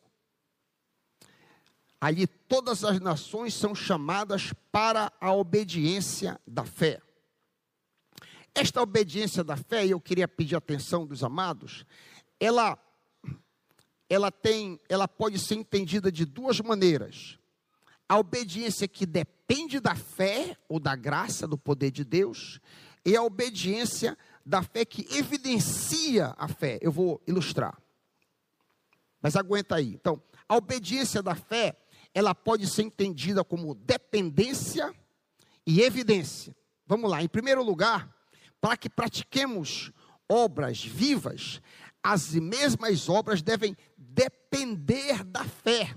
ali todas as nações são chamadas para a obediência da fé. Esta obediência da fé, e eu queria pedir atenção dos amados, ela ela tem, ela pode ser entendida de duas maneiras. A obediência que depende da fé ou da graça do poder de Deus, e a obediência da fé que evidencia a fé. Eu vou ilustrar. Mas aguenta aí. Então, a obediência da fé, ela pode ser entendida como dependência e evidência. Vamos lá, em primeiro lugar, para que pratiquemos obras vivas, as mesmas obras devem depender da fé.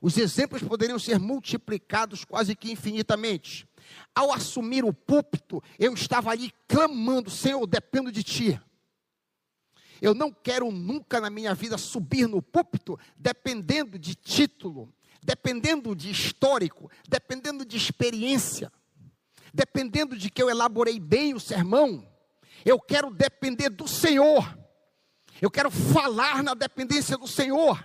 Os exemplos poderiam ser multiplicados quase que infinitamente. Ao assumir o púlpito, eu estava ali clamando: Senhor, dependo de Ti. Eu não quero nunca na minha vida subir no púlpito dependendo de título, dependendo de histórico, dependendo de experiência, dependendo de que eu elaborei bem o sermão. Eu quero depender do Senhor. Eu quero falar na dependência do Senhor.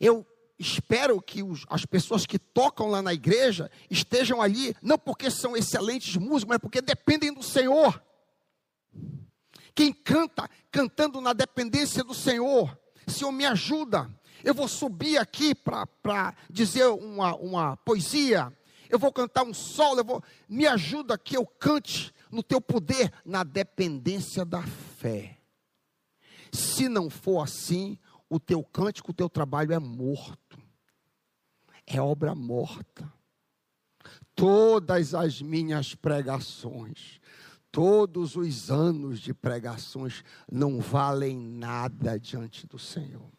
Eu espero que os, as pessoas que tocam lá na igreja estejam ali, não porque são excelentes músicos, mas porque dependem do Senhor. Quem canta, cantando na dependência do Senhor, Senhor me ajuda. Eu vou subir aqui para dizer uma, uma poesia, eu vou cantar um solo, eu vou, me ajuda que eu cante no teu poder, na dependência da fé. Se não for assim, o teu cântico, o teu trabalho é morto, é obra morta. Todas as minhas pregações, todos os anos de pregações não valem nada diante do Senhor.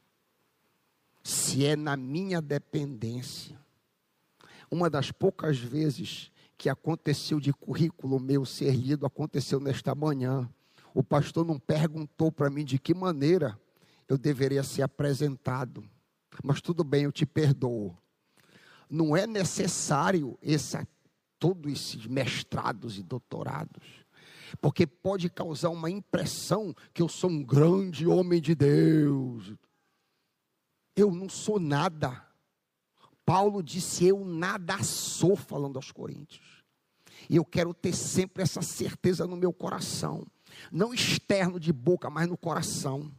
Se é na minha dependência, uma das poucas vezes que aconteceu de currículo meu ser lido, aconteceu nesta manhã. O pastor não perguntou para mim de que maneira eu deveria ser apresentado. Mas tudo bem, eu te perdoo. Não é necessário esse, todos esses mestrados e doutorados, porque pode causar uma impressão que eu sou um grande homem de Deus. Eu não sou nada. Paulo disse: Eu nada sou, falando aos Coríntios. E eu quero ter sempre essa certeza no meu coração, não externo de boca, mas no coração.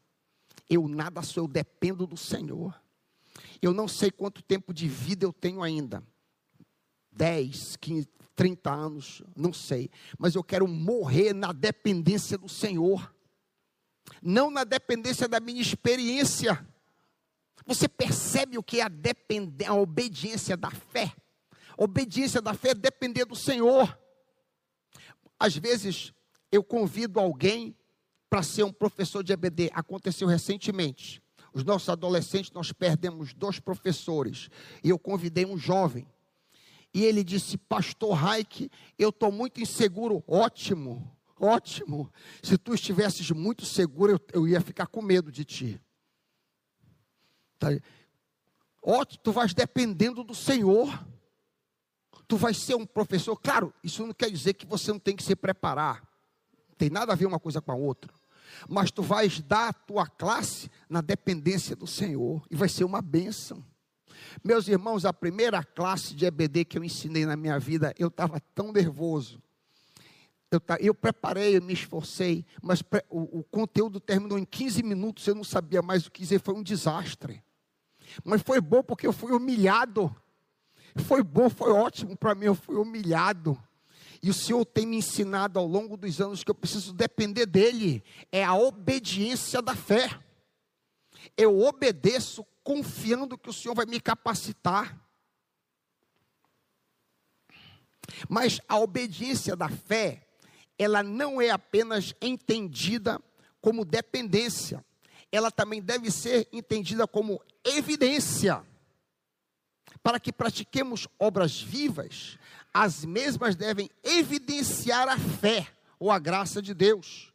Eu nada sou, eu dependo do Senhor. Eu não sei quanto tempo de vida eu tenho ainda. 10, 15, 30 anos, não sei. Mas eu quero morrer na dependência do Senhor. Não na dependência da minha experiência. Você percebe o que é a, a obediência da fé? Obediência da fé é depender do Senhor. Às vezes, eu convido alguém para ser um professor de EBD. Aconteceu recentemente. Os nossos adolescentes, nós perdemos dois professores. E eu convidei um jovem. E ele disse: Pastor Raik, eu estou muito inseguro. Ótimo, ótimo. Se tu estivesses muito seguro, eu, eu ia ficar com medo de ti. Tá? Ótimo, tu vais dependendo do Senhor. Tu vais ser um professor. Claro, isso não quer dizer que você não tem que se preparar. Não tem nada a ver uma coisa com a outra mas tu vais dar a tua classe na dependência do Senhor, e vai ser uma bênção. Meus irmãos, a primeira classe de EBD que eu ensinei na minha vida, eu estava tão nervoso. Eu, eu, preparei, eu me esforcei, mas o, o, conteúdo terminou em 15 minutos, eu não sabia mais o que dizer, foi um desastre. Mas foi bom porque eu fui humilhado. Foi bom, foi ótimo para mim, eu fui humilhado. E o Senhor tem me ensinado ao longo dos anos que eu preciso depender dEle. É a obediência da fé. Eu obedeço confiando que o Senhor vai me capacitar. Mas a obediência da fé, ela não é apenas entendida como dependência, ela também deve ser entendida como evidência. Para que pratiquemos obras vivas, as mesmas devem evidenciar a fé ou a graça de Deus.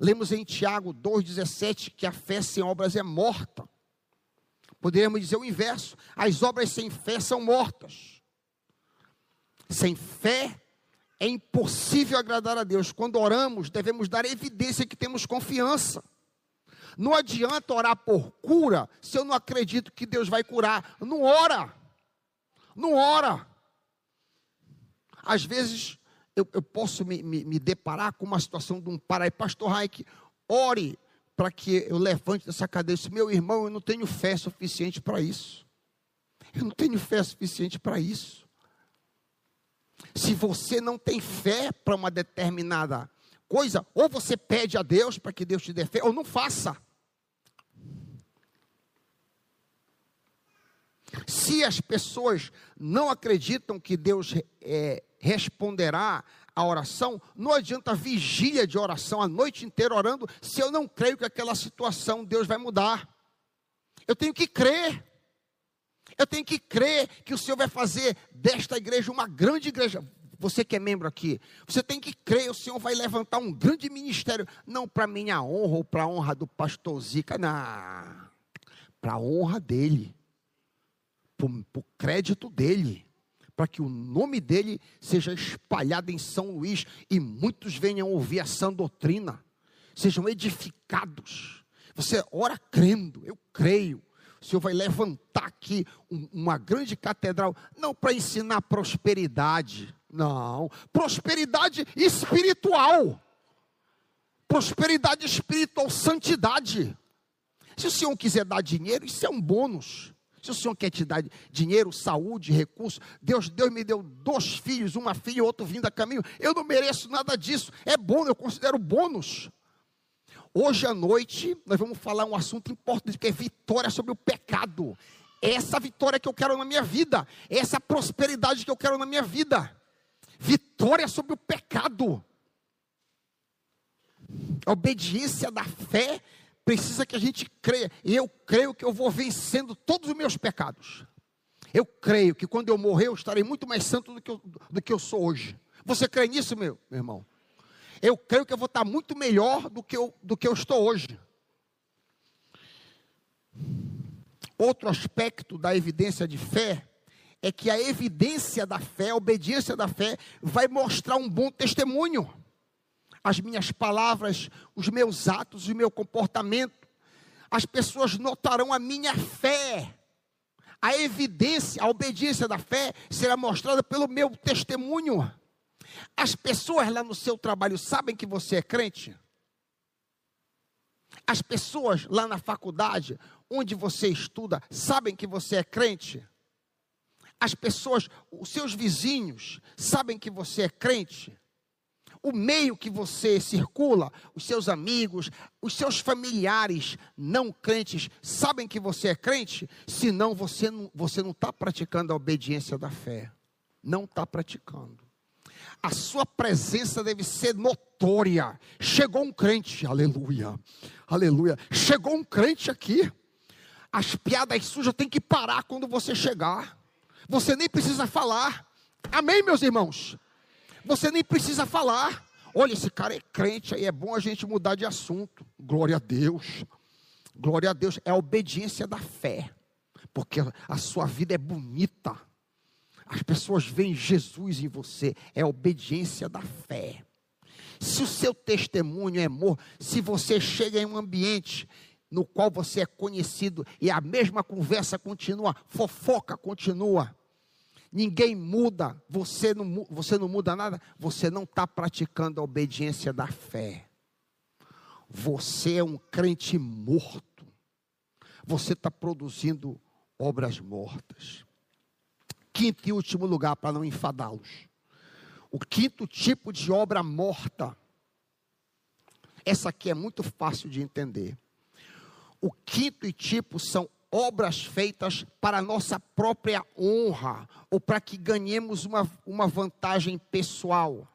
Lemos em Tiago 2,17 que a fé sem obras é morta. Poderíamos dizer o inverso: as obras sem fé são mortas. Sem fé é impossível agradar a Deus. Quando oramos, devemos dar evidência que temos confiança. Não adianta orar por cura se eu não acredito que Deus vai curar. Não ora. Não ora. Às vezes, eu, eu posso me, me, me, deparar com uma situação de um pai, pastor Raik, ore para que eu levante dessa cadeira. Disse, meu irmão, eu não tenho fé suficiente para isso. Eu não tenho fé suficiente para isso. Se você não tem fé para uma determinada coisa, ou você pede a Deus para que Deus te fé, ou não faça. Se as pessoas não acreditam que Deus é, responderá a oração, não adianta vigília de oração a noite inteira orando, se eu não creio que aquela situação Deus vai mudar. Eu tenho que crer. Eu tenho que crer que o Senhor vai fazer desta igreja uma grande igreja. Você que é membro aqui, você tem que crer, o Senhor vai levantar um grande ministério, não para minha honra ou para a honra do pastor Zica, não. Para a honra dele, para o crédito dele para que o nome dele seja espalhado em São Luís e muitos venham ouvir a sã doutrina, sejam edificados. Você ora crendo, eu creio. O Senhor vai levantar aqui uma grande catedral, não para ensinar prosperidade, não, prosperidade espiritual. Prosperidade espiritual, santidade. Se o Senhor quiser dar dinheiro, isso é um bônus. Se o Senhor quer te dar dinheiro, saúde, recurso, Deus, Deus me deu dois filhos, uma filha e outro vindo a caminho. Eu não mereço nada disso. É bom, eu considero bônus. Hoje à noite, nós vamos falar um assunto importante, que é vitória sobre o pecado. Essa vitória que eu quero na minha vida, essa prosperidade que eu quero na minha vida. Vitória sobre o pecado. A obediência da fé precisa que a gente creia. E eu creio que eu vou vencendo todos os meus pecados. Eu creio que quando eu morrer, eu estarei muito mais santo do que eu, do que eu sou hoje. Você crê nisso, meu, meu irmão? Eu creio que eu vou estar muito melhor do que eu, do que eu estou hoje. Outro aspecto da evidência de fé é que a evidência da fé, a obediência da fé, vai mostrar um bom testemunho as minhas palavras, os meus atos, o meu comportamento. As pessoas notarão a minha fé. A evidência, a obediência da fé será mostrada pelo meu testemunho. As pessoas lá no seu trabalho sabem que você é crente? As pessoas lá na faculdade, onde você estuda, sabem que você é crente? As pessoas, os seus vizinhos, sabem que você é crente? o meio que você circula, os seus amigos, os seus familiares não crentes, sabem que você é crente? Senão você não está você não tá praticando a obediência da fé. Não está praticando. A sua presença deve ser notória. Chegou um crente, aleluia, aleluia. Chegou um crente aqui. As piadas sujas têm que parar quando você chegar. Você nem precisa falar. Amém, meus irmãos? Você nem precisa falar. Olha, esse cara é crente, aí é bom a gente mudar de assunto. Glória a Deus. Glória a Deus. É a obediência da fé. Porque a sua vida é bonita. As pessoas veem Jesus em você. É a obediência da fé. Se o seu testemunho é amor, se você chega em um ambiente no qual você é conhecido e a mesma conversa continua, fofoca continua, ninguém muda, você não, você não muda nada, você não está praticando a obediência da fé. Você é um crente morto. Você está produzindo obras mortas. Quinto e último lugar, para não enfadá-los. O quinto tipo de obra morta. Essa aqui é muito fácil de entender. O quinto tipo são obras feitas para nossa própria honra ou para que ganhemos uma, uma vantagem pessoal.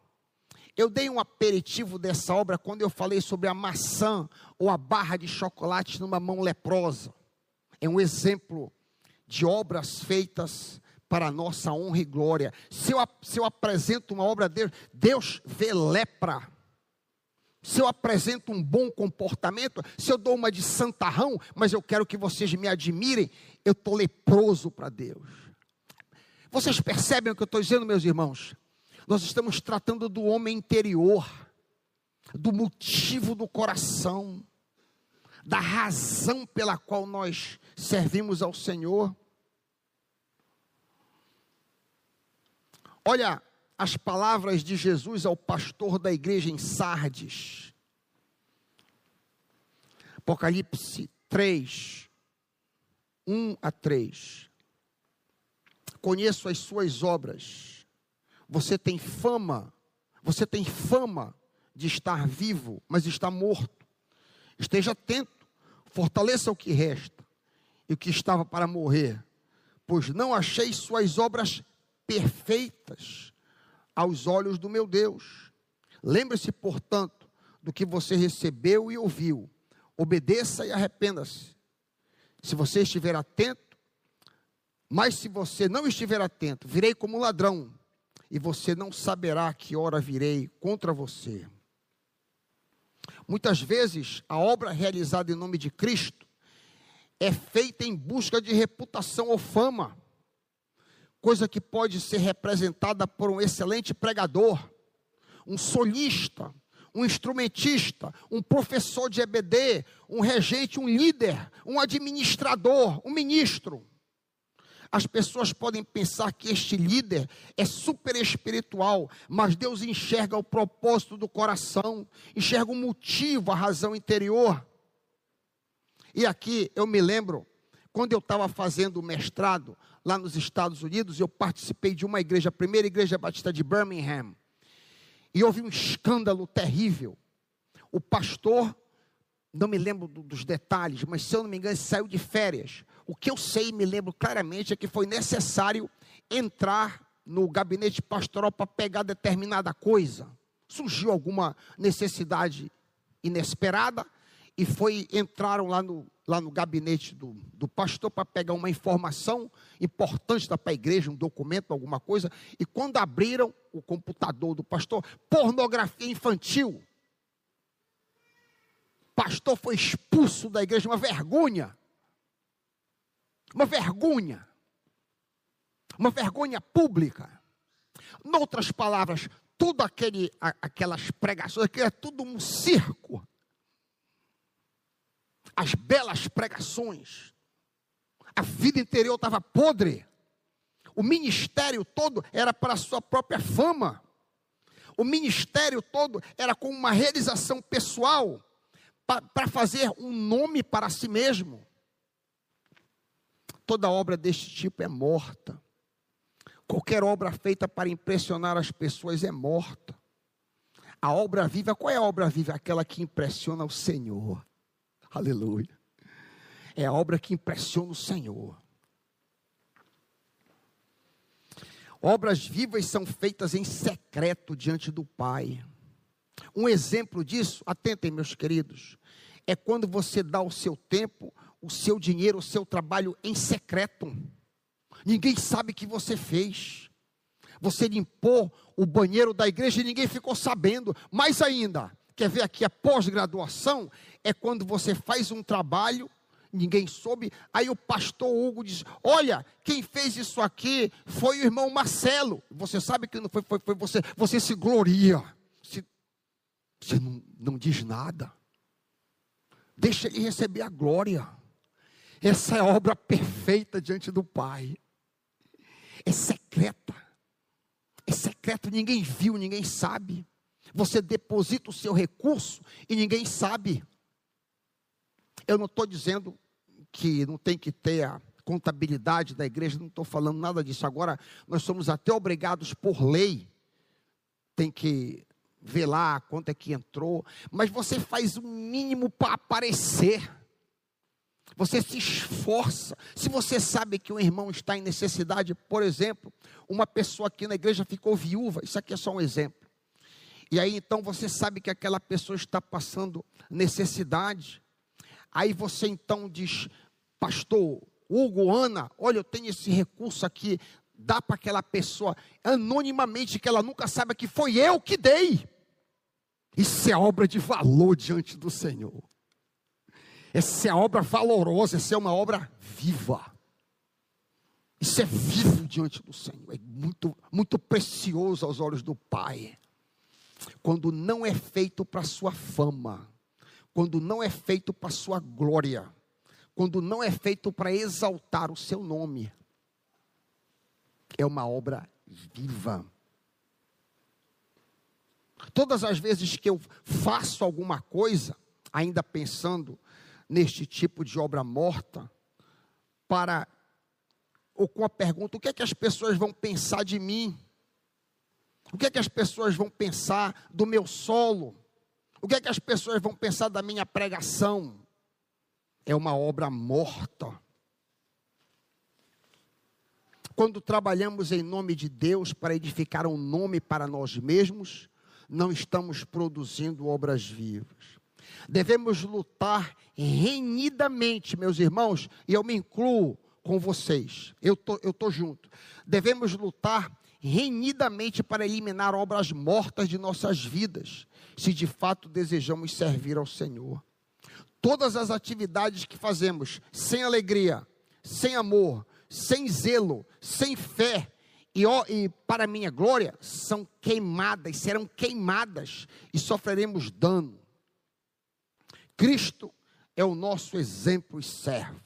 Eu dei um aperitivo dessa obra quando eu falei sobre a maçã ou a barra de chocolate numa mão leprosa. É um exemplo de obras feitas para a nossa honra e glória. Se eu, se eu apresento uma obra a Deus, Deus vê lepra se eu apresento um bom comportamento, se eu dou uma de santarrão, mas eu quero que vocês me admirem, eu estou leproso para Deus. Vocês percebem o que eu estou dizendo, meus irmãos? Nós estamos tratando do homem interior, do motivo do coração, da razão pela qual nós servimos ao Senhor. Olha, as palavras de Jesus ao pastor da igreja em Sardes. Apocalipse 3, 1 a 3. Conheço as suas obras, você tem fama, você tem fama de estar vivo, mas está morto. Esteja atento, fortaleça o que resta e o que estava para morrer, pois não achei suas obras perfeitas aos olhos do meu Deus. Lembre-se, portanto, do que você recebeu e ouviu. Obedeça e arrependa-se. Se você estiver atento, mas se você não estiver atento, virei como ladrão, e você não saberá que hora virei contra você. Muitas vezes, a obra realizada em nome de Cristo é feita em busca de reputação ou fama, coisa que pode ser representada por um excelente pregador, um solista, um instrumentista, um professor de EBD, um regente, um líder, um administrador, um ministro. As pessoas podem pensar que este líder é super espiritual, mas Deus enxerga o propósito do coração, enxerga o motivo, a razão interior. E aqui eu me lembro, quando eu estava fazendo o mestrado lá nos Estados Unidos, eu participei de uma igreja, a primeira igreja batista de Birmingham, e houve um escândalo terrível. O pastor, não me lembro dos detalhes, mas se eu não me engano, saiu de férias. O que eu sei e me lembro claramente é que foi necessário entrar no gabinete pastoral para pegar determinada coisa. Surgiu alguma necessidade inesperada e foi entraram lá no, lá no gabinete do, do pastor para pegar uma informação importante para a igreja, um documento, alguma coisa. E quando abriram o computador do pastor, pornografia infantil. Pastor foi expulso da igreja, uma vergonha. Uma vergonha. Uma vergonha pública. Noutras palavras, tudo aquele, aquelas pregações, aquilo é tudo um circo. As belas pregações. A vida interior estava podre. O ministério todo era para a sua própria fama. O ministério todo era com uma realização pessoal, para fazer um nome para si mesmo. Toda obra deste tipo é morta. Qualquer obra feita para impressionar as pessoas é morta. A obra viva, qual é a obra viva? Aquela que impressiona o Senhor. Aleluia. É a obra que impressiona o Senhor. Obras vivas são feitas em secreto diante do Pai. Um exemplo disso, atentem, meus queridos, é quando você dá o seu tempo, o seu dinheiro, o seu trabalho em secreto. Ninguém sabe que você fez. Você limpou o banheiro da igreja e ninguém ficou sabendo. Mais ainda, quer ver aqui a pós-graduação? É quando você faz um trabalho, ninguém soube. Aí o pastor Hugo diz: Olha, quem fez isso aqui foi o irmão Marcelo. Você sabe que não foi, foi, foi você. Você se gloria. Se, você não, não diz nada. Deixa ele receber a glória. Essa é a obra perfeita diante do Pai. É secreta. É secreto, ninguém viu, ninguém sabe. Você deposita o seu recurso e ninguém sabe. Eu não estou dizendo que não tem que ter a contabilidade da igreja, não estou falando nada disso. Agora, nós somos até obrigados por lei, tem que ver lá quanto é que entrou, mas você faz o mínimo para aparecer. Você se esforça. Se você sabe que um irmão está em necessidade, por exemplo, uma pessoa aqui na igreja ficou viúva, isso aqui é só um exemplo. E aí então você sabe que aquela pessoa está passando necessidade. Aí você então diz, pastor, Hugo, Ana, olha, eu tenho esse recurso aqui, dá para aquela pessoa anonimamente, que ela nunca saiba que foi eu que dei. Isso é obra de valor diante do Senhor. Essa é obra valorosa, essa é uma obra viva. Isso é vivo diante do Senhor, é muito, muito precioso aos olhos do Pai. Quando não é feito para sua fama, quando não é feito para sua glória, quando não é feito para exaltar o seu nome, é uma obra viva. Todas as vezes que eu faço alguma coisa, ainda pensando neste tipo de obra morta, para ou com a pergunta: o que é que as pessoas vão pensar de mim? O que é que as pessoas vão pensar do meu solo? O que é que as pessoas vão pensar da minha pregação? É uma obra morta. Quando trabalhamos em nome de Deus para edificar um nome para nós mesmos, não estamos produzindo obras vivas. Devemos lutar renhidamente, meus irmãos, e eu me incluo com vocês. Eu tô, eu tô junto. Devemos lutar renhidamente para eliminar obras mortas de nossas vidas, se de fato desejamos servir ao Senhor. Todas as atividades que fazemos sem alegria, sem amor, sem zelo, sem fé, e, ó, e para minha glória, são queimadas, serão queimadas e sofreremos dano. Cristo é o nosso exemplo e servo.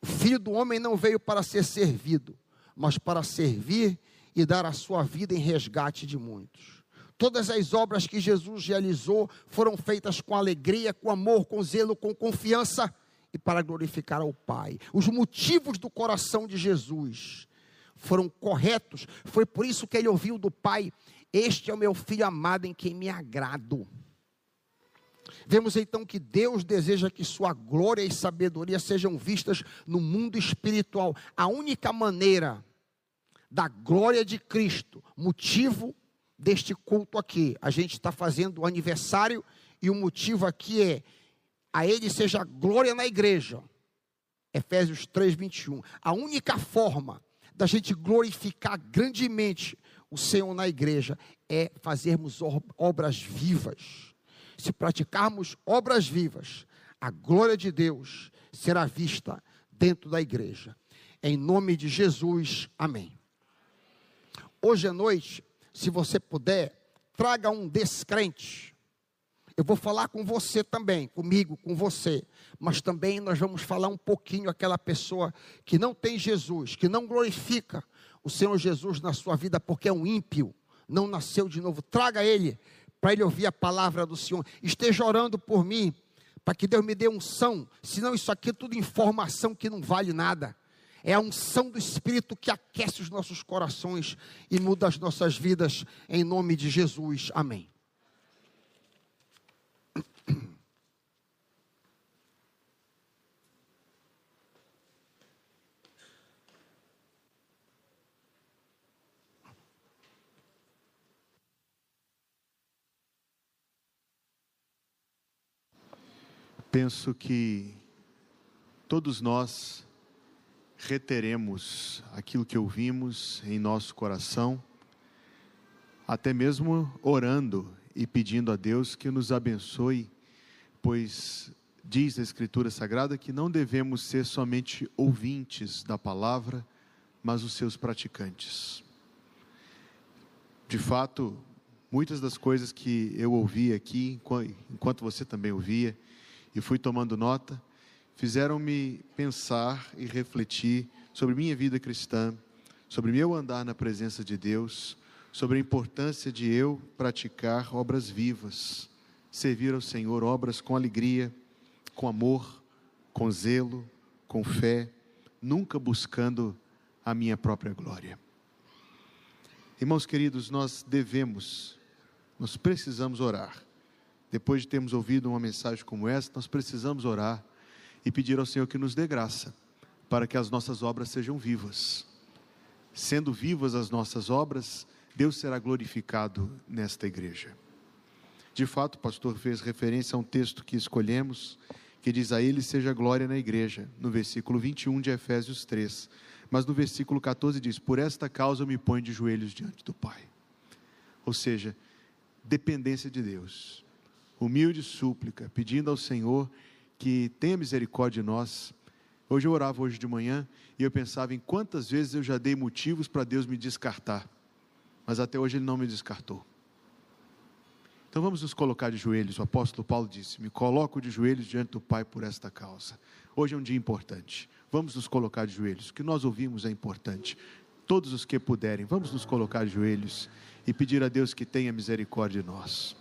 O filho do homem não veio para ser servido, mas para servir e dar a sua vida em resgate de muitos. Todas as obras que Jesus realizou foram feitas com alegria, com amor, com zelo, com confiança e para glorificar ao Pai. Os motivos do coração de Jesus foram corretos, foi por isso que ele ouviu do Pai: Este é o meu filho amado em quem me agrado. Vemos então que Deus deseja que sua glória e sabedoria sejam vistas no mundo espiritual. A única maneira da glória de Cristo, motivo deste culto aqui, a gente está fazendo o aniversário e o motivo aqui é a Ele seja glória na igreja. Efésios 3, 21. A única forma da gente glorificar grandemente o Senhor na igreja é fazermos obras vivas se praticarmos obras vivas, a glória de Deus será vista dentro da igreja. Em nome de Jesus, amém. Hoje à noite, se você puder, traga um descrente. Eu vou falar com você também, comigo, com você, mas também nós vamos falar um pouquinho aquela pessoa que não tem Jesus, que não glorifica o Senhor Jesus na sua vida porque é um ímpio, não nasceu de novo. Traga ele para ele ouvir a palavra do Senhor. Esteja orando por mim, para que Deus me dê unção, senão isso aqui é tudo informação que não vale nada. É a unção do Espírito que aquece os nossos corações e muda as nossas vidas, em nome de Jesus. Amém. penso que todos nós reteremos aquilo que ouvimos em nosso coração, até mesmo orando e pedindo a Deus que nos abençoe, pois diz a Escritura Sagrada que não devemos ser somente ouvintes da palavra, mas os seus praticantes. De fato, muitas das coisas que eu ouvi aqui, enquanto você também ouvia, e fui tomando nota, fizeram-me pensar e refletir sobre minha vida cristã, sobre meu andar na presença de Deus, sobre a importância de eu praticar obras vivas, servir ao Senhor obras com alegria, com amor, com zelo, com fé, nunca buscando a minha própria glória. Irmãos queridos, nós devemos, nós precisamos orar depois de termos ouvido uma mensagem como essa, nós precisamos orar e pedir ao Senhor que nos dê graça para que as nossas obras sejam vivas. Sendo vivas as nossas obras, Deus será glorificado nesta igreja. De fato, o pastor fez referência a um texto que escolhemos, que diz: A Ele seja glória na igreja, no versículo 21 de Efésios 3. Mas no versículo 14 diz: Por esta causa eu me ponho de joelhos diante do Pai. Ou seja, dependência de Deus humilde súplica, pedindo ao Senhor que tenha misericórdia de nós. Hoje eu orava hoje de manhã e eu pensava em quantas vezes eu já dei motivos para Deus me descartar, mas até hoje Ele não me descartou. Então vamos nos colocar de joelhos. O apóstolo Paulo disse: Me coloco de joelhos diante do Pai por esta causa. Hoje é um dia importante. Vamos nos colocar de joelhos. O que nós ouvimos é importante. Todos os que puderem, vamos nos colocar de joelhos e pedir a Deus que tenha misericórdia de nós.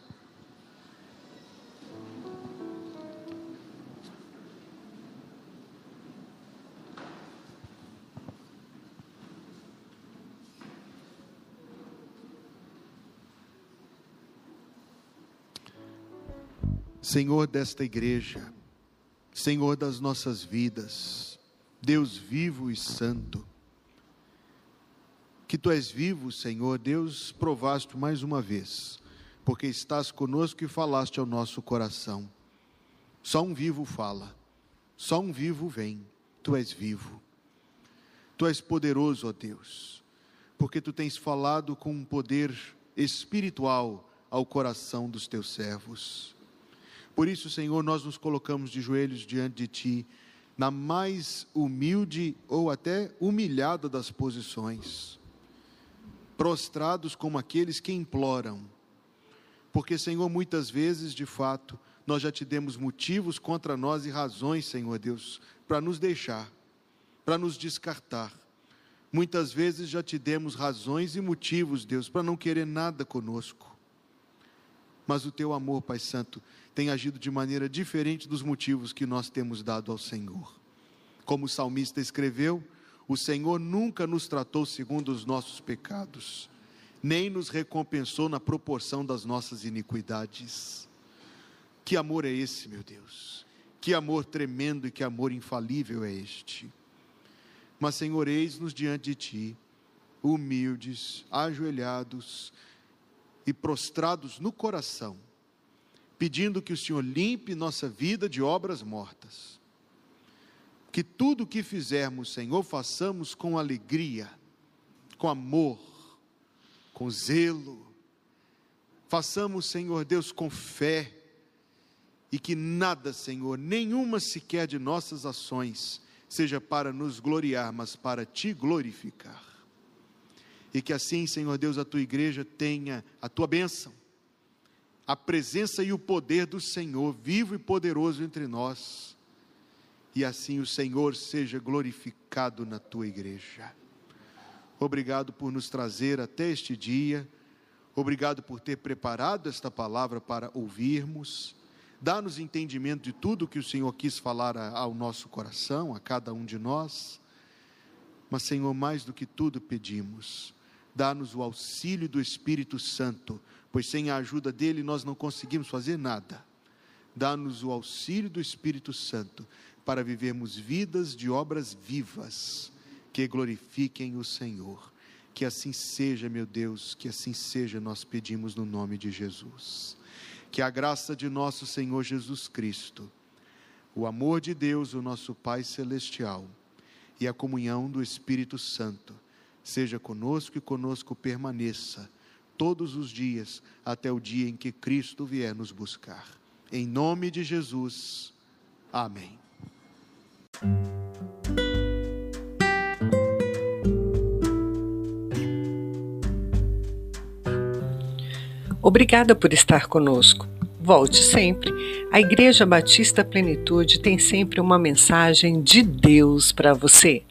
Senhor desta igreja, Senhor das nossas vidas, Deus vivo e santo, que tu és vivo, Senhor, Deus, provaste mais uma vez, porque estás conosco e falaste ao nosso coração. Só um vivo fala, só um vivo vem, tu és vivo. Tu és poderoso, ó Deus, porque tu tens falado com um poder espiritual ao coração dos teus servos. Por isso, Senhor, nós nos colocamos de joelhos diante de ti, na mais humilde ou até humilhada das posições, prostrados como aqueles que imploram. Porque, Senhor, muitas vezes, de fato, nós já te demos motivos contra nós e razões, Senhor Deus, para nos deixar para nos descartar. Muitas vezes já te demos razões e motivos, Deus, para não querer nada conosco. Mas o teu amor, Pai Santo, tem agido de maneira diferente dos motivos que nós temos dado ao Senhor. Como o salmista escreveu, o Senhor nunca nos tratou segundo os nossos pecados, nem nos recompensou na proporção das nossas iniquidades. Que amor é esse, meu Deus? Que amor tremendo e que amor infalível é este? Mas, Senhor, eis-nos diante de Ti, humildes, ajoelhados e prostrados no coração, pedindo que o Senhor limpe nossa vida de obras mortas. Que tudo o que fizermos, Senhor, façamos com alegria, com amor, com zelo. Façamos, Senhor Deus, com fé. E que nada, Senhor, nenhuma sequer de nossas ações, seja para nos gloriar, mas para te glorificar. E que assim, Senhor Deus, a tua igreja tenha a tua bênção, a presença e o poder do Senhor, vivo e poderoso entre nós. E assim o Senhor seja glorificado na tua igreja. Obrigado por nos trazer até este dia. Obrigado por ter preparado esta palavra para ouvirmos. Dá-nos entendimento de tudo que o Senhor quis falar ao nosso coração, a cada um de nós. Mas, Senhor, mais do que tudo pedimos, dá-nos o auxílio do Espírito Santo, pois sem a ajuda dele nós não conseguimos fazer nada. Dá-nos o auxílio do Espírito Santo para vivermos vidas de obras vivas que glorifiquem o Senhor. Que assim seja, meu Deus, que assim seja, nós pedimos no nome de Jesus que a graça de nosso Senhor Jesus Cristo, o amor de Deus, o nosso Pai Celestial, e a comunhão do Espírito Santo, seja conosco e conosco permaneça todos os dias, até o dia em que Cristo vier nos buscar. Em nome de Jesus. Amém. Obrigada por estar conosco. Volte sempre. A Igreja Batista Plenitude tem sempre uma mensagem de Deus para você.